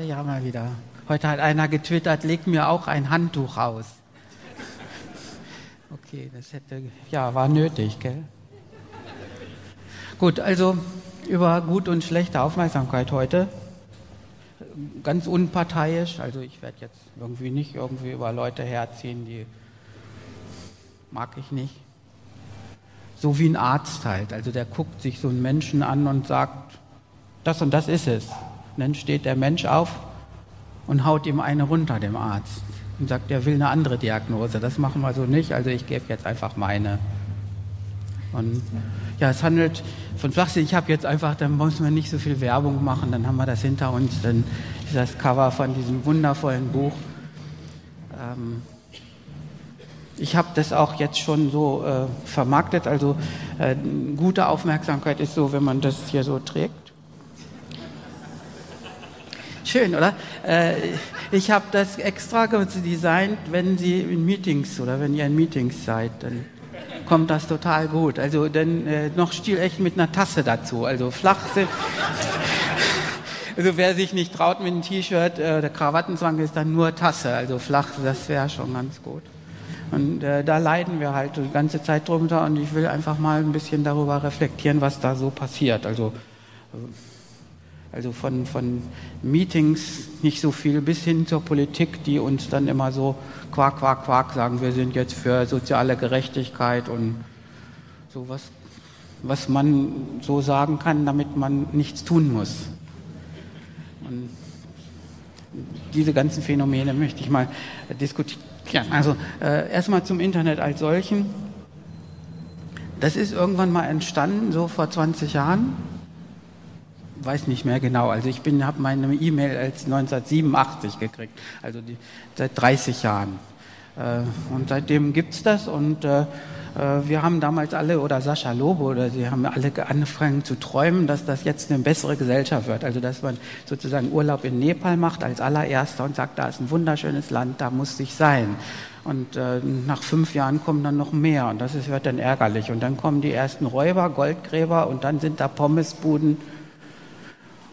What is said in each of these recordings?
Alle ja mal wieder. Heute hat einer getwittert, leg mir auch ein Handtuch aus. Okay, das hätte, ja, war nötig, gell? Gut, also über gut und schlechte Aufmerksamkeit heute. Ganz unparteiisch, also ich werde jetzt irgendwie nicht irgendwie über Leute herziehen, die mag ich nicht. So wie ein Arzt halt, also der guckt sich so einen Menschen an und sagt, das und das ist es. Dann steht der Mensch auf und haut ihm eine runter, dem Arzt, und sagt, er will eine andere Diagnose. Das machen wir so nicht, also ich gebe jetzt einfach meine. Und ja, es handelt von Flachsinn. Ich habe jetzt einfach, dann muss man nicht so viel Werbung machen, dann haben wir das hinter uns, dann ist das Cover von diesem wundervollen Buch. Ähm, ich habe das auch jetzt schon so äh, vermarktet, also äh, gute Aufmerksamkeit ist so, wenn man das hier so trägt. Schön, oder? Äh, ich habe das extra designt, wenn Sie in Meetings oder wenn ihr in Meetings seid, dann kommt das total gut. Also dann äh, noch stilecht mit einer Tasse dazu. Also flach sind. Also wer sich nicht traut mit einem T-Shirt, äh, der Krawattenzwang ist dann nur Tasse. Also flach, das wäre schon ganz gut. Und äh, da leiden wir halt die ganze Zeit drunter und ich will einfach mal ein bisschen darüber reflektieren, was da so passiert. Also äh, also von, von Meetings nicht so viel bis hin zur Politik, die uns dann immer so quak, quak, quak sagen, wir sind jetzt für soziale Gerechtigkeit und sowas, was man so sagen kann, damit man nichts tun muss. Und diese ganzen Phänomene möchte ich mal diskutieren. Also äh, erstmal zum Internet als solchen. Das ist irgendwann mal entstanden, so vor 20 Jahren weiß nicht mehr genau. Also ich habe meine E-Mail als 1987 gekriegt, also die, seit 30 Jahren. Äh, und seitdem gibt es das und äh, äh, wir haben damals alle, oder Sascha Lobo, oder sie haben alle angefangen zu träumen, dass das jetzt eine bessere Gesellschaft wird. Also dass man sozusagen Urlaub in Nepal macht als allererster und sagt, da ist ein wunderschönes Land, da muss ich sein. Und äh, nach fünf Jahren kommen dann noch mehr und das ist, wird dann ärgerlich. Und dann kommen die ersten Räuber, Goldgräber und dann sind da Pommesbuden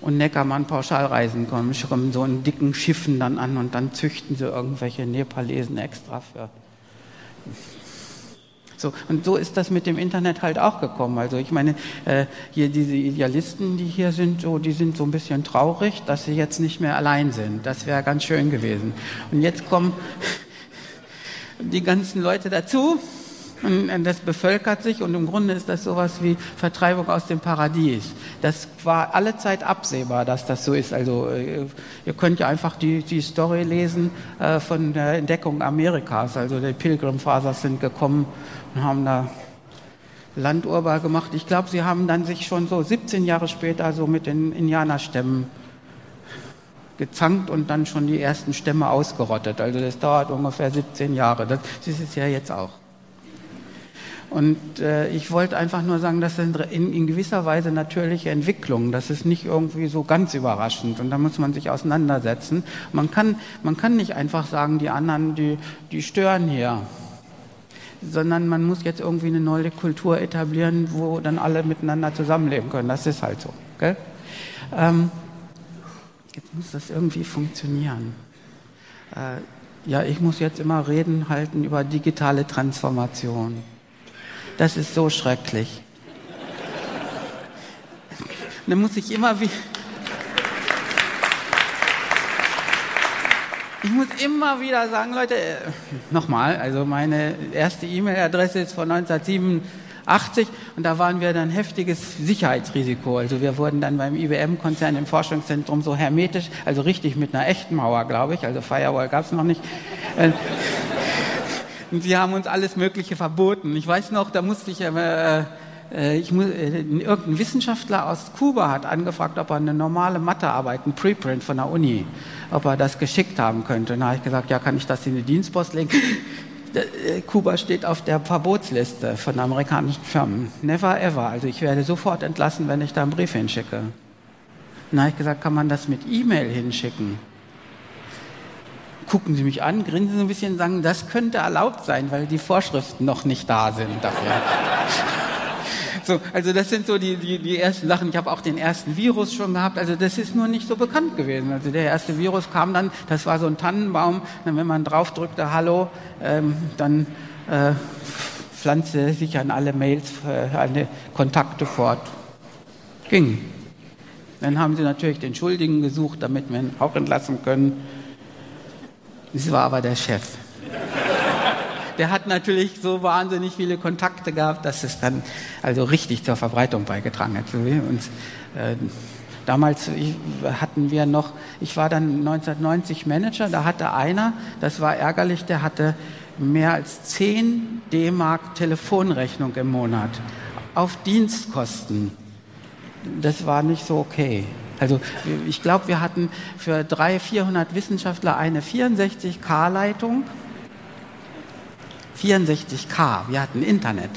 und Neckermann-Pauschalreisen kommen, kommen so in dicken Schiffen dann an und dann züchten sie irgendwelche Nepalesen extra für. So, und so ist das mit dem Internet halt auch gekommen. Also ich meine, äh, hier diese Idealisten, die hier sind, so, die sind so ein bisschen traurig, dass sie jetzt nicht mehr allein sind. Das wäre ganz schön gewesen. Und jetzt kommen die ganzen Leute dazu, und das bevölkert sich und im Grunde ist das sowas wie Vertreibung aus dem Paradies. Das war alle Zeit absehbar, dass das so ist. Also äh, ihr könnt ja einfach die, die Story lesen äh, von der Entdeckung Amerikas. Also die Pilgrimfasers sind gekommen und haben da Landurbar gemacht. Ich glaube, sie haben dann sich schon so 17 Jahre später so mit den Indianerstämmen gezankt und dann schon die ersten Stämme ausgerottet. Also das dauert ungefähr 17 Jahre. Das, ist ja jetzt auch. Und äh, ich wollte einfach nur sagen, das sind in, in, gewisser Weise natürliche Entwicklungen. Das ist nicht irgendwie so ganz überraschend. Und da muss man sich auseinandersetzen. Man kann, man kann nicht einfach sagen, die anderen, die, die stören hier. Sondern man muss jetzt irgendwie eine neue Kultur etablieren, wo dann alle miteinander zusammenleben können. Das ist halt so. Gell? Ähm, jetzt muss das irgendwie funktionieren. Äh, ja, ich muss jetzt immer Reden halten über digitale Transformation. Das ist so schrecklich. Dann muss ich immer wieder. Ich muss immer wieder sagen, Leute, äh, nochmal, also meine erste E-Mail-Adresse ist von 1987 und da waren wir dann heftiges Sicherheitsrisiko. Also wir wurden dann beim IBM-Konzern im Forschungszentrum so hermetisch, also richtig mit einer echten Mauer, glaube ich, also Firewall gab es noch nicht. Und sie haben uns alles Mögliche verboten. Ich weiß noch, da musste ich, äh, äh, ich äh, irgendein Wissenschaftler aus Kuba hat angefragt, ob er eine normale Mathearbeit, ein Preprint von der Uni, ob er das geschickt haben könnte. Und da habe ich gesagt, ja, kann ich das in die Dienstpost legen? Äh, Kuba steht auf der Verbotsliste von amerikanischen Firmen. Never ever. Also ich werde sofort entlassen, wenn ich da einen Brief hinschicke. Dann habe ich gesagt, kann man das mit E-Mail hinschicken? Gucken sie mich an, grinsen ein bisschen und sagen, das könnte erlaubt sein, weil die Vorschriften noch nicht da sind dafür. So, also das sind so die, die, die ersten Sachen. Ich habe auch den ersten Virus schon gehabt. Also das ist nur nicht so bekannt gewesen. Also der erste Virus kam dann, das war so ein Tannenbaum. Dann, wenn man drauf drückte, Hallo, ähm, dann äh, pflanzte sich an alle Mails, äh, alle Kontakte fort. Ging. Dann haben sie natürlich den Schuldigen gesucht, damit wir ihn auch entlassen können. Es war aber der Chef. Der hat natürlich so wahnsinnig viele Kontakte gehabt, dass es dann also richtig zur Verbreitung beigetragen hat. Und, äh, damals hatten wir noch, ich war dann 1990 Manager, da hatte einer, das war ärgerlich, der hatte mehr als 10 D-Mark Telefonrechnung im Monat auf Dienstkosten. Das war nicht so okay. Also ich glaube, wir hatten für 300, 400 Wissenschaftler eine 64K-Leitung. 64K, wir hatten Internet.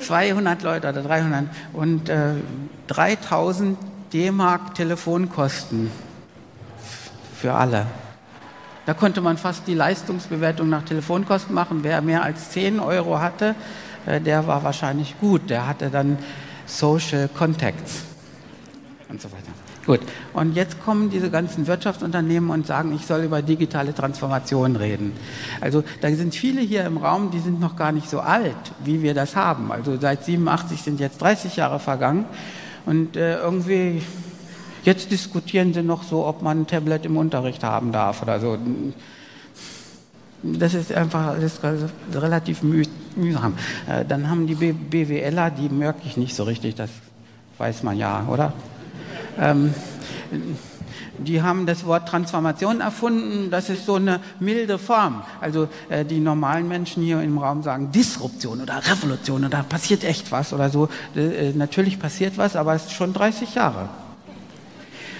200 Leute oder 300 und äh, 3000 D-Mark Telefonkosten für alle. Da konnte man fast die Leistungsbewertung nach Telefonkosten machen. Wer mehr als 10 Euro hatte, äh, der war wahrscheinlich gut. Der hatte dann Social Contacts und so weiter. Gut, und jetzt kommen diese ganzen Wirtschaftsunternehmen und sagen, ich soll über digitale Transformation reden. Also da sind viele hier im Raum, die sind noch gar nicht so alt, wie wir das haben. Also seit 87 sind jetzt 30 Jahre vergangen und äh, irgendwie Jetzt diskutieren sie noch so, ob man ein Tablet im Unterricht haben darf oder so. Das ist einfach alles relativ mühsam. Äh, dann haben die BWLer, die merke ich nicht so richtig, das weiß man ja, oder? Ähm, die haben das Wort Transformation erfunden. Das ist so eine milde Form. Also äh, die normalen Menschen hier im Raum sagen Disruption oder Revolution oder passiert echt was oder so. Äh, natürlich passiert was, aber es ist schon 30 Jahre.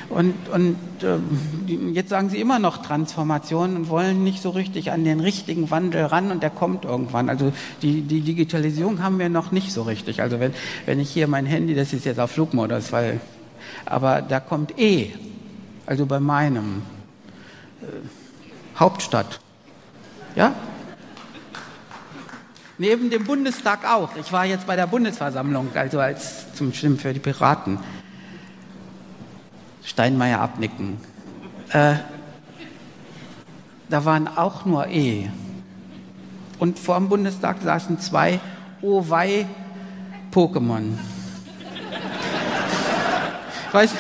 Und, und äh, jetzt sagen sie immer noch Transformation und wollen nicht so richtig an den richtigen Wandel ran und der kommt irgendwann. Also die, die Digitalisierung haben wir noch nicht so richtig. Also wenn, wenn ich hier mein Handy, das ist jetzt auf Flugmodus, weil, aber da kommt E, also bei meinem äh, Hauptstadt. Ja? Neben dem Bundestag auch. Ich war jetzt bei der Bundesversammlung, also als zum Schlimm für die Piraten. Steinmeier abnicken. Äh, da waren auch nur E. Und vor dem Bundestag saßen zwei Owei Pokémon. Weiß,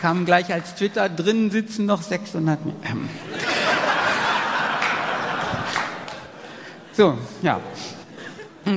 kam gleich als Twitter, drinnen sitzen noch 600. Ähm. So, ja.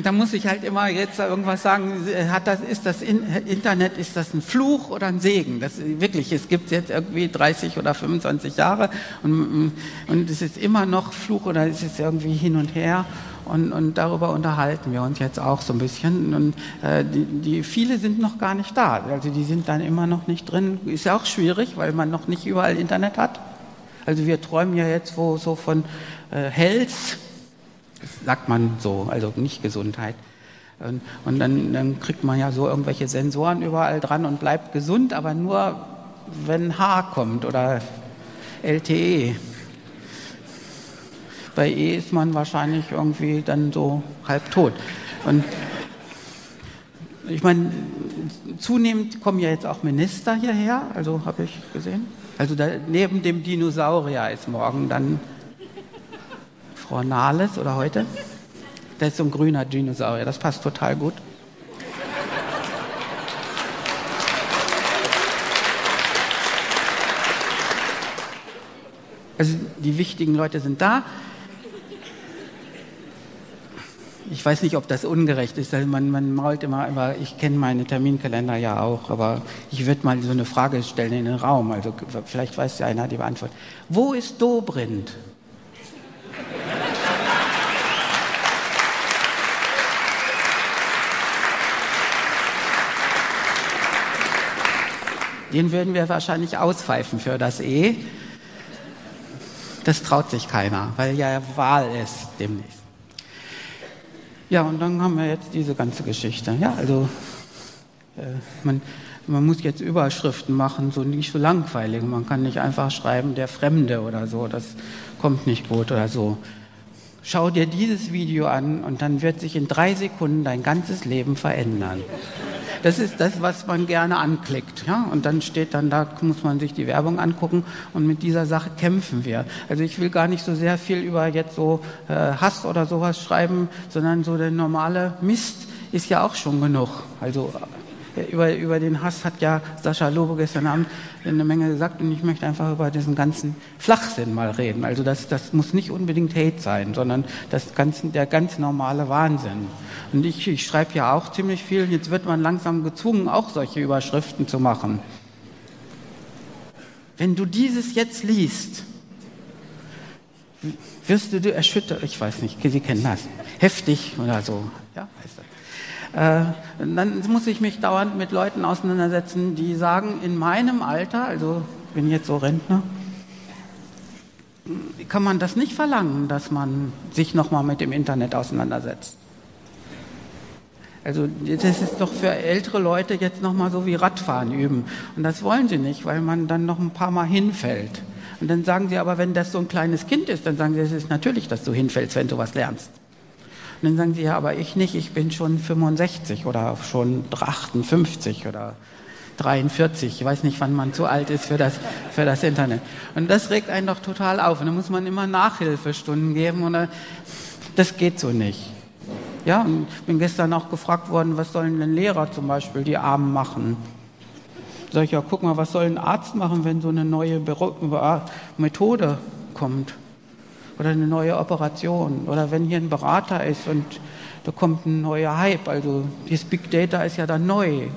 Da muss ich halt immer jetzt irgendwas sagen, hat das, ist das Internet, ist das ein Fluch oder ein Segen? Das, wirklich, es gibt jetzt irgendwie 30 oder 25 Jahre und, und es ist immer noch Fluch oder es ist irgendwie hin und her. Und, und darüber unterhalten wir uns jetzt auch so ein bisschen. Und äh, die, die, viele sind noch gar nicht da. Also die sind dann immer noch nicht drin. Ist ja auch schwierig, weil man noch nicht überall Internet hat. Also wir träumen ja jetzt wo so von äh, Health, sagt man so, also nicht Gesundheit. Und, und dann, dann, kriegt man ja so irgendwelche Sensoren überall dran und bleibt gesund, aber nur wenn H kommt oder LTE. Bei E ist man wahrscheinlich irgendwie dann so halb tot. Und ich meine, zunehmend kommen ja jetzt auch Minister hierher, also habe ich gesehen. Also da, neben dem Dinosaurier ist morgen dann Frau Nahles oder heute. Das ist so ein grüner Dinosaurier, das passt total gut. Also die wichtigen Leute sind da. Ich weiß nicht, ob das ungerecht ist. Also man, man mault immer, immer ich kenne meine Terminkalender ja auch, aber ich würde mal so eine Frage stellen in den Raum. Also vielleicht weiß ja einer die Antwort. Wo ist Dobrindt? Den würden wir wahrscheinlich auspfeifen für das E. Das traut sich keiner, weil ja Wahl ist demnächst. Ja, und dann haben wir jetzt diese ganze Geschichte. Ja, also äh, man, man muss jetzt Überschriften machen, so nicht so langweilig. Man kann nicht einfach schreiben, der Fremde oder so, das kommt nicht gut oder so. schau dir dieses Video an und dann wird sich in drei Sekunden dein ganzes Leben verändern. Das ist das, was man gerne anklickt. Ja? Und dann steht dann, da muss man sich die Werbung angucken und mit dieser Sache kämpfen wir. Also ich will gar nicht so sehr viel über jetzt so äh, Hass oder sowas schreiben, sondern so der normale Mist ist ja auch schon genug. Also über, über den Hass hat ja Sascha Lobo gestern Abend eine Menge gesagt und ich möchte einfach über diesen ganzen Flachsinn mal reden. Also das, das muss nicht unbedingt Hate sein, sondern das ganz, der ganz normale Wahnsinn. Und ich, ich schreibe ja auch ziemlich viel. Jetzt wird man langsam gezwungen, auch solche Überschriften zu machen. Wenn du dieses jetzt liest, wirst du erschüttert, ich weiß nicht, Sie kennen das, heftig oder so, ja, heißt das. Äh, dann muss ich mich dauernd mit Leuten auseinandersetzen, die sagen, in meinem Alter, also bin jetzt so Rentner, kann man das nicht verlangen, dass man sich nochmal mit dem Internet auseinandersetzt. Also das ist doch für ältere Leute jetzt nochmal so wie Radfahren üben. Und das wollen sie nicht, weil man dann noch ein paar Mal hinfällt. Und dann sagen sie aber, wenn das so ein kleines Kind ist, dann sagen sie, es ist natürlich, dass du hinfällst, wenn du was lernst. Und dann sagen sie, ja, aber ich nicht, ich bin schon 65 oder schon 58 oder 43. Ich weiß nicht, wann man zu alt ist für das, für das Internet. Und das regt einen doch total auf. Und dann muss man immer Nachhilfestunden geben. Und das geht so nicht. Ja, und ich bin gestern auch gefragt worden, was sollen denn Lehrer zum Beispiel, die Armen machen? Sag ich, ja, guck mal, was soll ein Arzt machen, wenn so eine neue Methode kommt? Oder eine neue Operation oder wenn hier ein Berater ist und da kommt ein neuer Hype, also dieses Big Data ist ja dann neu.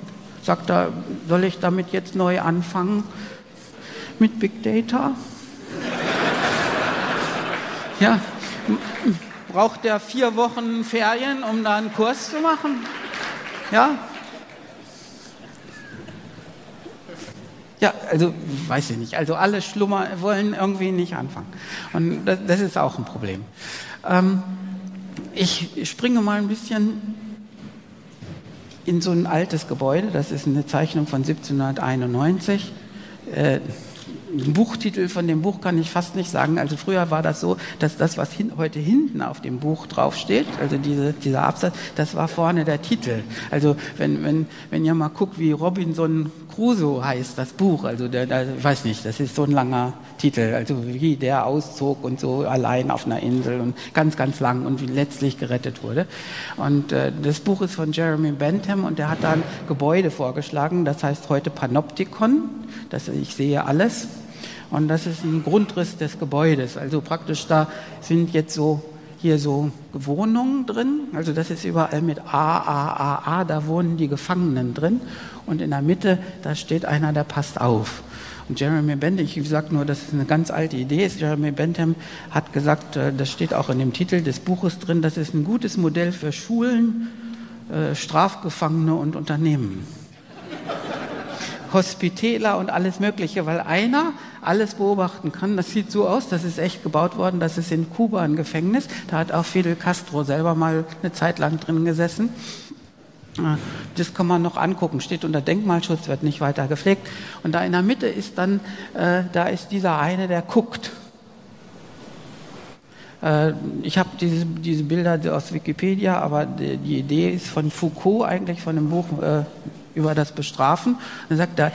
Sagt er, soll ich damit jetzt neu anfangen mit Big Data? ja, braucht der vier Wochen Ferien, um da einen Kurs zu machen? Ja, Ja, also weiß ich nicht. Also alle Schlummer wollen irgendwie nicht anfangen. Und das, das ist auch ein Problem. Ähm, ich springe mal ein bisschen in so ein altes Gebäude. Das ist eine Zeichnung von 1791. Äh, den Buchtitel von dem Buch kann ich fast nicht sagen. Also früher war das so, dass das, was hin, heute hinten auf dem Buch draufsteht, also diese, dieser Absatz, das war vorne der Titel. Also wenn, wenn, wenn ihr mal guckt, wie Robinson Crusoe heißt, das Buch, also der, der, ich weiß nicht, das ist so ein langer Titel, also wie der auszog und so allein auf einer Insel und ganz, ganz lang und wie letztlich gerettet wurde. Und äh, das Buch ist von Jeremy Bentham und der hat da ein Gebäude vorgeschlagen, das heißt heute Panoptikon, das ich sehe alles. Und das ist ein Grundriss des Gebäudes. Also praktisch da sind jetzt so hier so Wohnungen drin. Also das ist überall mit A, A, A, A. Da wohnen die Gefangenen drin. Und in der Mitte, da steht einer, der passt auf. Und Jeremy Bentham, ich sage nur, dass es eine ganz alte Idee ist. Jeremy Bentham hat gesagt, äh, das steht auch in dem Titel des Buches drin, das ist ein gutes Modell für Schulen, äh, Strafgefangene und Unternehmen. Hospitäler und alles Mögliche, weil einer alles beobachten kann. Das sieht so aus, das ist echt gebaut worden, das ist in Kuba ein Gefängnis. Da hat auch Fidel Castro selber mal eine Zeit lang drin gesessen. Ah, das kann man noch angucken, steht unter Denkmalschutz, wird nicht weiter gepflegt. Und da in der Mitte ist dann, äh, da ist dieser eine, der guckt. Äh, ich habe diese, diese Bilder aus Wikipedia, aber die, die, Idee ist von Foucault eigentlich, von dem Buch äh, über das Bestrafen. Und sagt er,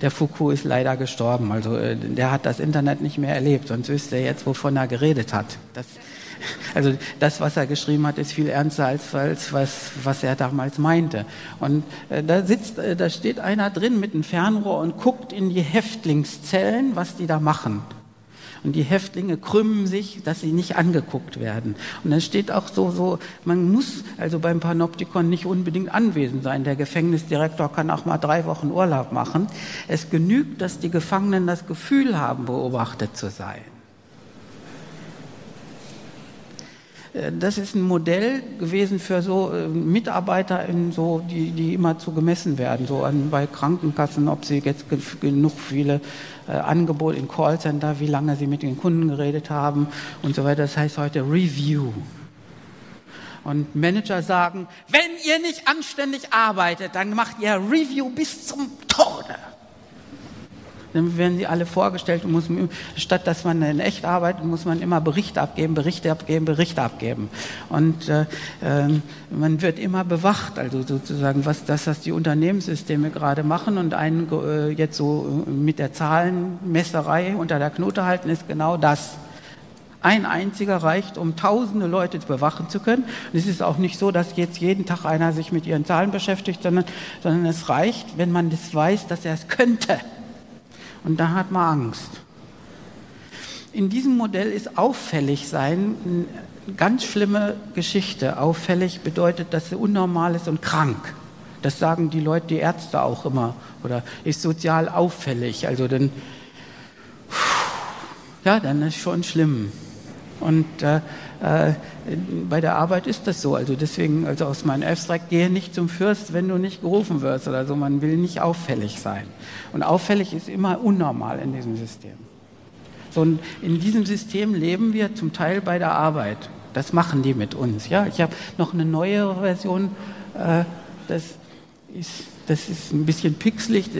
der Foucault ist leider gestorben. Also äh, der hat das Internet nicht mehr erlebt, sonst wüsste er jetzt, wovon er geredet hat. Das, also das, was er geschrieben hat, ist viel ernster als, als was, was er damals meinte. Und äh, da sitzt, äh, da steht einer drin mit einem Fernrohr und guckt in die Häftlingszellen, was die da machen. Und die Häftlinge krümmen sich, dass sie nicht angeguckt werden. Und dann steht auch so, so, man muss also beim Panoptikon nicht unbedingt anwesend sein. Der Gefängnisdirektor kann auch mal drei Wochen Urlaub machen. Es genügt, dass die Gefangenen das Gefühl haben, beobachtet zu sein. Äh, das ist ein Modell gewesen für so äh, Mitarbeiter, in so, die, die immer zu gemessen werden, so an, bei Krankenkassen, ob sie jetzt genug viele äh, Angebote in Callcenter, wie lange sie mit den Kunden geredet haben und so weiter. Das heißt heute Review. Und Manager sagen, wenn ihr nicht anständig arbeitet, dann macht ihr Review bis zum Tode. Dann werden sie alle vorgestellt und muss, statt dass man in echt arbeitet, muss man immer Berichte abgeben, Berichte abgeben, Berichte abgeben. Und äh, äh, man wird immer bewacht, also sozusagen, was das, was die Unternehmenssysteme gerade machen und einen äh, jetzt so mit der Zahlenmesserei unter der Knote halten, ist genau das. Ein einziger reicht, um tausende Leute bewachen zu können. Und es ist auch nicht so, dass jetzt jeden Tag einer sich mit ihren Zahlen beschäftigt, sondern, sondern es reicht, wenn man das weiß, dass er es könnte. Und da hat man Angst. In diesem Modell ist auffällig sein eine ganz schlimme Geschichte. Auffällig bedeutet, dass er unnormal ist und krank. Das sagen die Leute, die Ärzte auch immer. Oder ist sozial auffällig. Also dann, ja, dann ist schon schlimm. Und äh, äh, bei der Arbeit ist das so. Also deswegen, also aus meinem Abstract, gehe nicht zum Fürst, wenn du nicht gerufen wirst oder so. Man will nicht auffällig sein. Und auffällig ist immer unnormal in diesem System. So, und in diesem System leben wir zum Teil bei der Arbeit. Das machen die mit uns. Ja, ich habe noch eine neuere Version. Äh, das ist, das ist ein bisschen pixelig.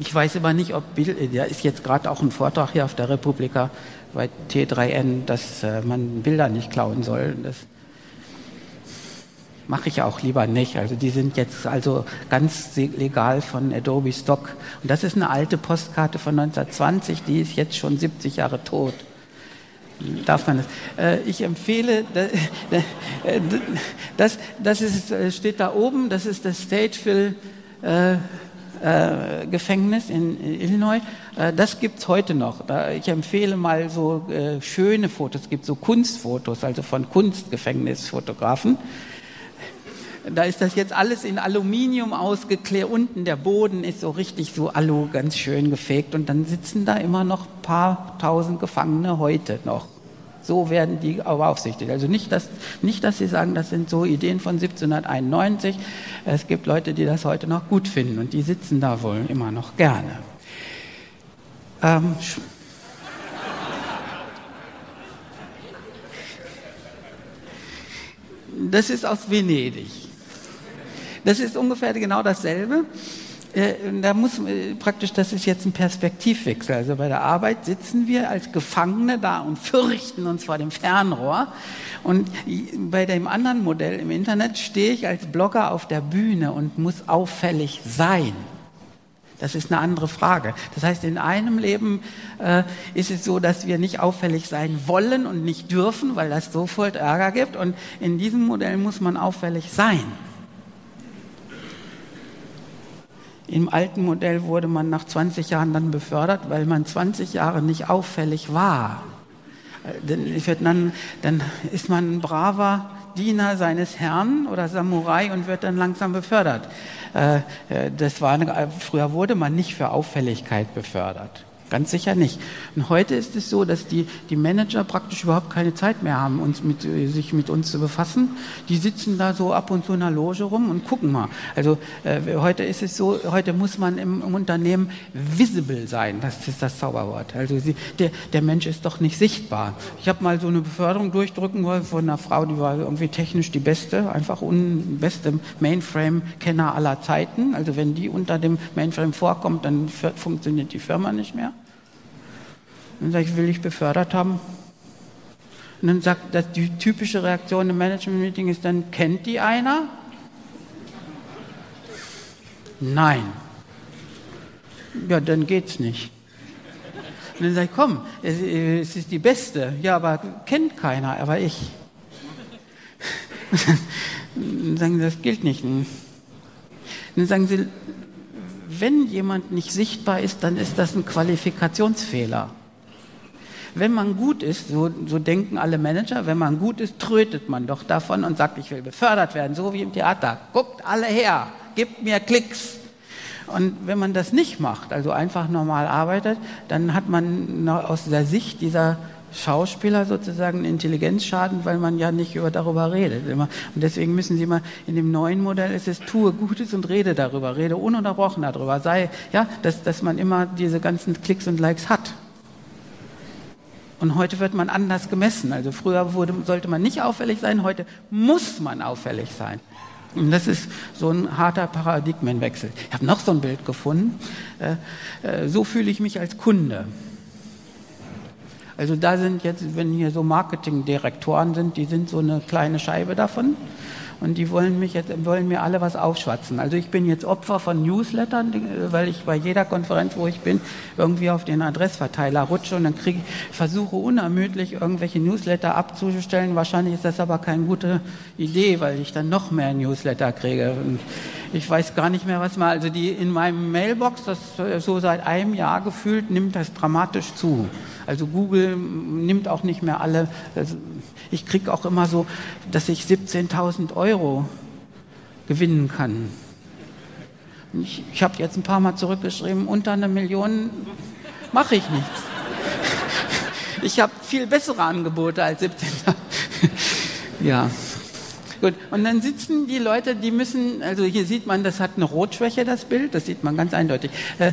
Ich weiß aber nicht, ob Bild, da ist jetzt gerade auch ein Vortrag hier auf der Republika bei T3N, dass äh, man Bilder nicht klauen soll. Das mache ich auch lieber nicht. Also die sind jetzt also ganz legal von Adobe Stock. Und das ist eine alte Postkarte von 1920, die ist jetzt schon 70 Jahre tot. Darf man das? Äh, ich empfehle, äh, das, das ist, steht da oben, das ist das Stateville äh, Gefängnis in Illinois. Äh, das gibt's heute noch. Da, ich empfehle mal so äh, schöne Fotos. Es gibt so Kunstfotos, also von Kunstgefängnisfotografen. Da ist das jetzt alles in Aluminium ausgeklärt. Unten der Boden ist so richtig so Alu ganz schön gefegt. Und dann sitzen da immer noch ein paar tausend Gefangene heute noch. So werden die beaufsichtigt. Also nicht dass, nicht, dass Sie sagen, das sind so Ideen von 1791. Es gibt Leute, die das heute noch gut finden und die sitzen da wohl immer noch gerne. Ähm, das ist aus Venedig. Das ist ungefähr genau dasselbe. Äh, da muss äh, praktisch, das ist jetzt ein Perspektivwechsel. Also bei der Arbeit sitzen wir als Gefangene da und fürchten uns vor dem Fernrohr. Und bei dem anderen Modell im Internet stehe ich als Blogger auf der Bühne und muss auffällig sein. Das ist eine andere Frage. Das heißt, in einem Leben äh, ist es so, dass wir nicht auffällig sein wollen und nicht dürfen, weil das sofort Ärger gibt. Und in diesem Modell muss man auffällig sein. Im alten Modell wurde man nach 20 Jahren dann befördert, weil man 20 Jahre nicht auffällig war. Äh, dann, ist man ein braver Diener seines Herrn oder Samurai und wird dann langsam befördert. Äh, äh, das war früher wurde man nicht für Auffälligkeit befördert. Ganz sicher nicht. Und heute ist es so, dass die, die Manager praktisch überhaupt keine Zeit mehr haben, uns mit, sich mit uns zu befassen. Die sitzen da so ab und zu in der Loge rum und gucken mal. Also äh, heute ist es so, heute muss man im, im, Unternehmen visible sein. Das ist das Zauberwort. Also sie, der, der Mensch ist doch nicht sichtbar. Ich habe mal so eine Beförderung durchdrücken wollen von einer Frau, die war irgendwie technisch die beste, einfach un, beste Mainframe-Kenner aller Zeiten. Also wenn die unter dem Mainframe vorkommt, dann funktioniert die Firma nicht mehr. Dann sage ich, will ich befördert haben? Und dann sagt, dass die typische Reaktion im Management-Meeting ist dann, kennt die einer? Nein. Ja, dann geht's nicht. Und dann sage ich, komm, es, es ist die beste. Ja, aber kennt keiner, aber ich. dann sagen sie, das gilt nicht. Und dann sagen sie, wenn jemand nicht sichtbar ist, dann ist das ein Qualifikationsfehler. Wenn man gut ist, so, so denken alle Manager, wenn man gut ist, trötet man doch davon und sagt, ich will befördert werden, so wie im Theater. Guckt alle her, gebt mir Klicks. Und wenn man das nicht macht, also einfach normal arbeitet, dann hat man aus der Sicht dieser Schauspieler sozusagen einen Intelligenzschaden, weil man ja nicht über, darüber redet. Und deswegen müssen Sie mal, in dem neuen Modell ist es, tue Gutes und rede darüber, rede ununterbrochen darüber. Sei, ja, dass, dass man immer diese ganzen Klicks und Likes hat. Und heute wird man anders gemessen. Also früher wurde, sollte man nicht auffällig sein, heute muss man auffällig sein. Und das ist so ein harter Paradigmenwechsel. Ich habe noch so ein Bild gefunden. Äh, äh, so fühle ich mich als Kunde. Also da sind jetzt, wenn hier so Marketingdirektoren sind, die sind so eine kleine Scheibe davon und die wollen mich jetzt, wollen mir alle was aufschwatzen. Also ich bin jetzt Opfer von Newslettern, weil ich bei jeder Konferenz, wo ich bin, irgendwie auf den Adressverteiler rutsche und dann kriege ich, versuche unermüdlich irgendwelche Newsletter abzustellen. Wahrscheinlich ist das aber keine gute Idee, weil ich dann noch mehr Newsletter kriege. Und ich weiß gar nicht mehr, was mal, also die in meinem Mailbox, das so seit einem Jahr gefühlt, nimmt das dramatisch zu. Also Google nimmt auch nicht mehr alle. Also ich kriege auch immer so, dass ich 17.000 Euro gewinnen kann. Ich, ich habe jetzt ein paar Mal zurückgeschrieben, unter einer Million mache ich nichts. Ich habe viel bessere Angebote als 17.000. ja. Gut, und dann sitzen die Leute, die müssen, also hier sieht man, das hat eine Rotschwäche, das Bild, das sieht man ganz eindeutig. Äh,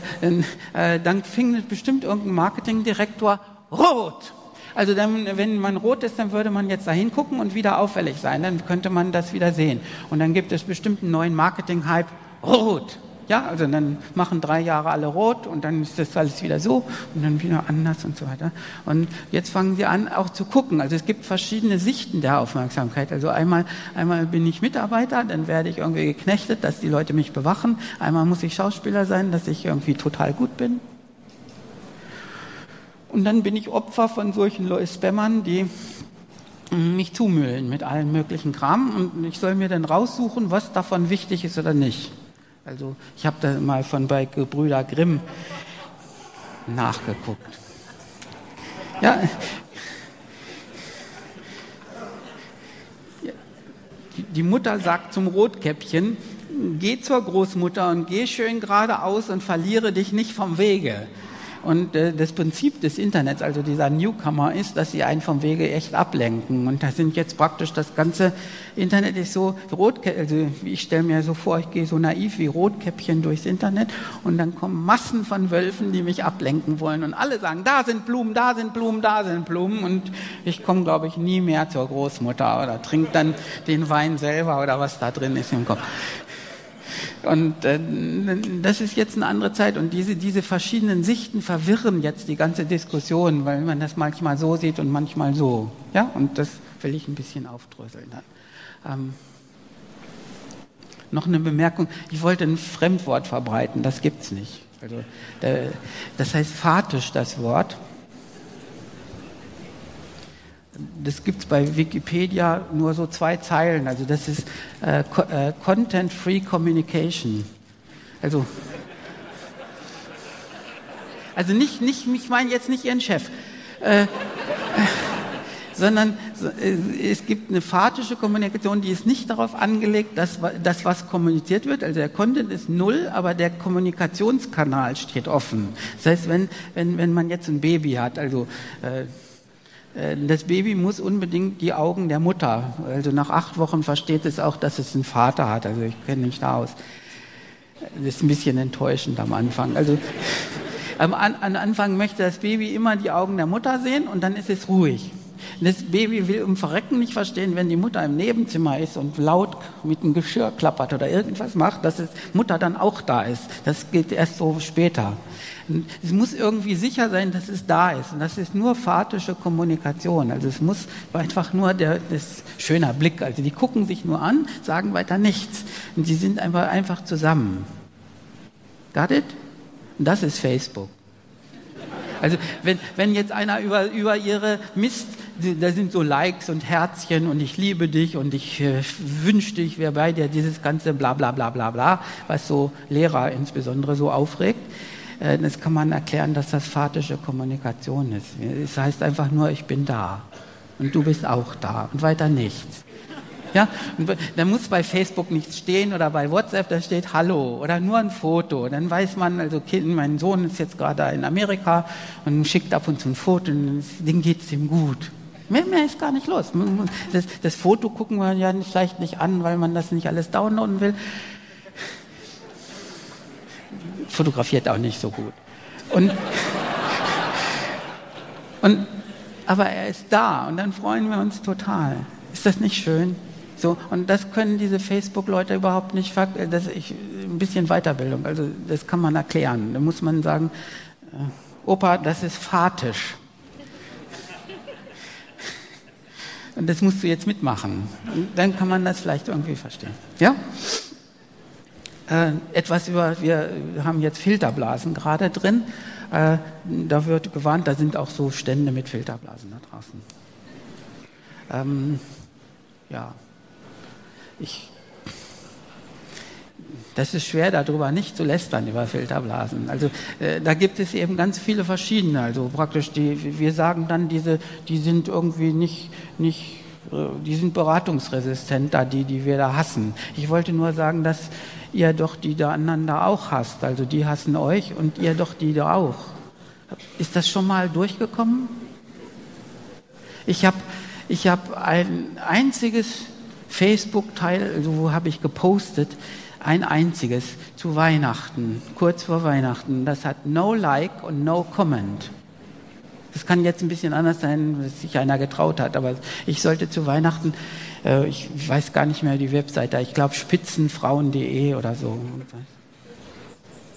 äh, dann fing bestimmt irgendein Marketingdirektor rot. Also dann, wenn man rot ist, dann würde man jetzt da hingucken und wieder auffällig sein, dann könnte man das wieder sehen. Und dann gibt es bestimmt einen neuen Marketing-Hype, rot. Ja, also dann machen drei Jahre alle rot und dann ist das alles wieder so und dann wieder anders und so weiter. Und jetzt fangen sie an, auch zu gucken. Also es gibt verschiedene Sichten der Aufmerksamkeit. Also einmal, einmal bin ich Mitarbeiter, dann werde ich irgendwie geknechtet, dass die Leute mich bewachen. Einmal muss ich Schauspieler sein, dass ich irgendwie total gut bin. Und dann bin ich Opfer von solchen Spammern, die mich zumüllen mit allen möglichen Kram und ich soll mir dann raussuchen, was davon wichtig ist oder nicht. Also ich habe da mal von bei Gebrüder Grimm nachgeguckt. Ja, die Mutter sagt zum Rotkäppchen, geh zur Großmutter und geh schön geradeaus und verliere dich nicht vom Wege. Und äh, das Prinzip des Internets, also dieser Newcomer, ist, dass sie einen vom Wege echt ablenken. Und da sind jetzt praktisch das ganze Internet ist so rot, also ich stelle mir so vor, ich gehe so naiv wie Rotkäppchen durchs Internet und dann kommen Massen von Wölfen, die mich ablenken wollen und alle sagen, da sind Blumen, da sind Blumen, da sind Blumen und ich komme, glaube ich, nie mehr zur Großmutter oder trinke dann den Wein selber oder was da drin ist im Kopf. Und äh, das ist jetzt eine andere Zeit und diese, diese verschiedenen Sichten verwirren jetzt die ganze Diskussion, weil man das manchmal so sieht und manchmal so. Ja, und das will ich ein bisschen aufdröseln dann. Ähm, noch eine Bemerkung, ich wollte ein Fremdwort verbreiten, das gibt es nicht. Also, das heißt fatisch, das Wort das gibt es bei Wikipedia nur so zwei Zeilen. Also das ist äh, äh, Content-Free Communication. Also, also nicht, nicht, ich meine jetzt nicht Ihren Chef, äh, sondern äh, es gibt eine phatische Kommunikation, die ist nicht darauf angelegt, dass das, was kommuniziert wird, also der Content ist null, aber der Kommunikationskanal steht offen. Das heißt, wenn, wenn, wenn man jetzt ein Baby hat, also äh, das Baby muss unbedingt die Augen der Mutter. Also nach acht Wochen versteht es auch, dass es einen Vater hat. Also ich kenne mich da aus. Das ist ein bisschen enttäuschend am Anfang. Also am, am Anfang möchte das Baby immer die Augen der Mutter sehen und dann ist es ruhig. Das Baby will um Verrecken nicht verstehen, wenn die Mutter im Nebenzimmer ist und laut mit dem Geschirr klappert oder irgendwas macht, dass es Mutter dann auch da ist. Das geht erst so später. Es muss irgendwie sicher sein, dass es da ist. Und das ist nur phatische Kommunikation. Also es muss einfach nur der, das schöner Blick. Also die gucken sich nur an, sagen weiter nichts. Und die sind einfach, einfach zusammen. Got it? Und das ist Facebook. Also wenn, wenn jetzt einer über, über ihre Mist, da sind so Likes und Herzchen und ich liebe dich und ich äh, wünschte, ich wäre bei dir, dieses ganze bla bla bla bla bla, was so Lehrer insbesondere so aufregt. Äh, das kann man erklären, dass das phatische Kommunikation ist. Es heißt einfach nur, ich bin da und du bist auch da und weiter nichts. Ja, da muss bei Facebook nichts stehen oder bei WhatsApp, da steht Hallo oder nur ein Foto. Dann weiß man, also kind, mein Sohn ist jetzt gerade in Amerika und schickt ab und zu ein Foto und dem geht es ihm gut. Mehr, mehr ist gar nicht los. Das, das Foto gucken wir ja vielleicht nicht an, weil man das nicht alles downloaden will fotografiert auch nicht so gut. Und, und, aber er ist da und dann freuen wir uns total. Ist das nicht schön? So, und das können diese Facebook-Leute überhaupt nicht, das ist ein bisschen Weiterbildung, also das kann man erklären. Da muss man sagen, äh, Opa, das ist fatisch. Und das musst du jetzt mitmachen. Dann kann man das vielleicht irgendwie verstehen. Ja? Äh, etwas über, wir haben jetzt Filterblasen gerade drin. Äh, da wird gewarnt, da sind auch so Stände mit Filterblasen da draußen. Ähm, ja, ich, das ist schwer, darüber nicht zu lästern, über Filterblasen. Also äh, da gibt es eben ganz viele verschiedene. Also praktisch, die, wir sagen dann, diese, die sind irgendwie nicht, nicht, äh, die sind beratungsresistent, da die, die wir da hassen. Ich wollte nur sagen, dass ihr doch die da einander auch hasst. Also die hassen euch und ihr doch die da auch. Ist das schon mal durchgekommen? Ich habe ich hab ein einziges Facebook-Teil, also wo habe ich gepostet, ein einziges zu Weihnachten, kurz vor Weihnachten. Das hat no like und no comment. Das kann jetzt ein bisschen anders sein, dass sich einer getraut hat, aber ich sollte zu Weihnachten, äh, ich weiß gar nicht mehr die Webseite, ich glaube spitzenfrauen.de oder so.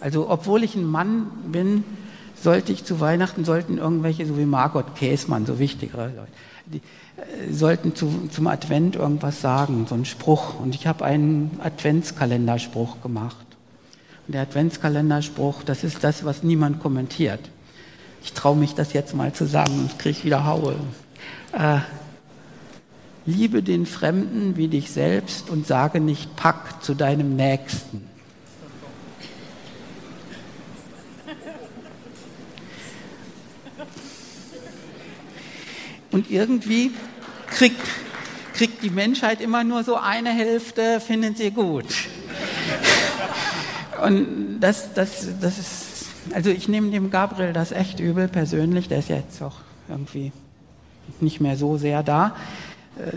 Also obwohl ich ein Mann bin, sollte ich zu Weihnachten, sollten irgendwelche, so wie Margot Käsmann, so wichtigere Leute, die, sollten zu, zum Advent irgendwas sagen, so einen Spruch. Und ich habe einen Adventskalenderspruch gemacht. Und der Adventskalenderspruch, das ist das, was niemand kommentiert. Ich traue mich das jetzt mal zu sagen, sonst kriege ich wieder Haue. Äh, liebe den Fremden wie dich selbst und sage nicht Pack zu deinem Nächsten. Und irgendwie kriegt, kriegt die Menschheit immer nur so eine Hälfte, findet sie gut. Und das, das, das ist, also ich nehme dem Gabriel das echt übel persönlich, der ist jetzt auch irgendwie nicht mehr so sehr da,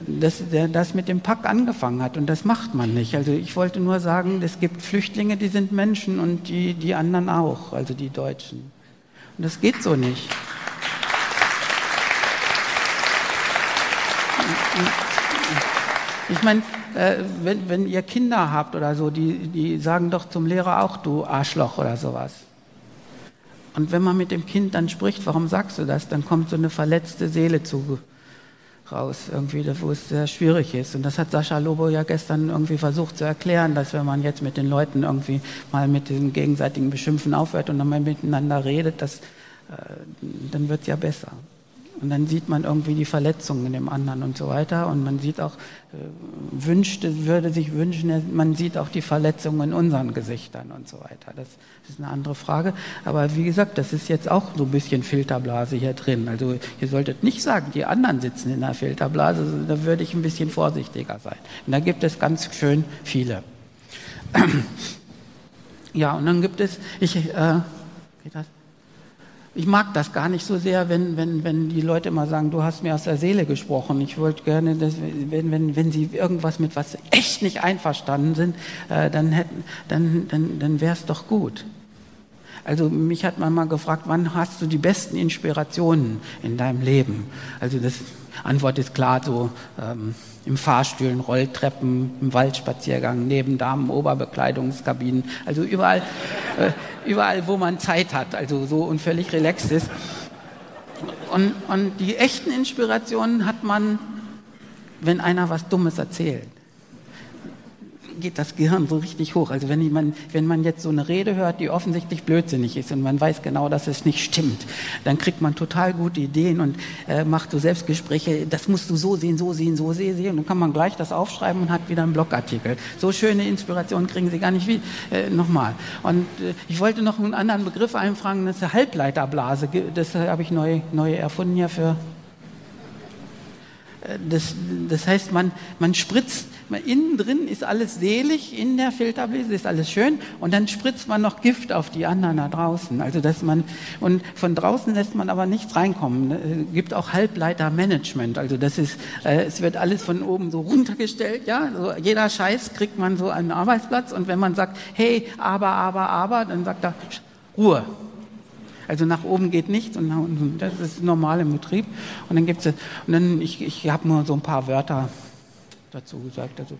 dass der das mit dem Pack angefangen hat und das macht man nicht. Also ich wollte nur sagen, es gibt Flüchtlinge, die sind Menschen und die, die anderen auch, also die Deutschen. Und das geht so nicht. Ich meine, äh, wenn, wenn ihr Kinder habt oder so, die, die sagen doch zum Lehrer auch, du Arschloch oder sowas. Und wenn man mit dem Kind dann spricht, warum sagst du das? Dann kommt so eine verletzte Seele zu, raus, irgendwie, wo es sehr schwierig ist. Und das hat Sascha Lobo ja gestern irgendwie versucht zu erklären, dass wenn man jetzt mit den Leuten irgendwie mal mit dem gegenseitigen Beschimpfen aufhört und dann mal miteinander redet, das, äh, dann wird es ja besser. Und dann sieht man irgendwie die Verletzungen in dem anderen und so weiter. Und man sieht auch, äh, wünschte, würde sich wünschen, man sieht auch die Verletzungen in unseren Gesichtern und so weiter. Das ist eine andere Frage. Aber wie gesagt, das ist jetzt auch so ein bisschen Filterblase hier drin. Also ihr solltet nicht sagen, die anderen sitzen in der Filterblase. Da würde ich ein bisschen vorsichtiger sein. Und da gibt es ganz schön viele. Ja, und dann gibt es, ich, äh, geht das? Ich mag das gar nicht so sehr, wenn, wenn, wenn die Leute immer sagen, du hast mir aus der Seele gesprochen. Ich wollte gerne, dass, wenn, wenn, wenn sie irgendwas mit was echt nicht einverstanden sind, äh, dann, hätten, dann, dann, dann wäre es doch gut. Also mich hat man mal gefragt, wann hast du die besten Inspirationen in deinem Leben? Also das Antwort ist klar, so ähm, im Fahrstühlen, Rolltreppen, im Waldspaziergang, neben Damen, Oberbekleidungskabinen, also überall, äh, überall, wo man Zeit hat, also so und völlig relaxed ist. Und, und die echten Inspirationen hat man, wenn einer was Dummes erzählt geht das Gehirn so richtig hoch. Also wenn man, wenn man jetzt so eine Rede hört, die offensichtlich blödsinnig ist und man weiß genau, dass es nicht stimmt, dann kriegt man total gute Ideen und äh, macht so Selbstgespräche, das musst du so sehen, so sehen, so sehen. Und dann kann man gleich das aufschreiben und hat wieder einen Blogartikel. So schöne Inspirationen kriegen Sie gar nicht wie, äh, nochmal. Und äh, ich wollte noch einen anderen Begriff einfragen, das ist eine Halbleiterblase. Das habe ich neu, neu erfunden hier für das, das heißt, man, man spritzt, man, innen drin ist alles selig, in der Filterblase ist alles schön und dann spritzt man noch Gift auf die anderen da draußen. Also dass man, und von draußen lässt man aber nichts reinkommen. Es ne, gibt auch Halbleitermanagement. Also das ist, äh, es wird alles von oben so runtergestellt, ja. So jeder Scheiß kriegt man so einen Arbeitsplatz und wenn man sagt, hey, aber, aber, aber, dann sagt er, Ruhe. Also nach oben geht nichts und, und das ist normal im Betrieb. Und dann gibt es, und dann, ich, ich habe nur so ein paar Wörter dazu gesagt. Also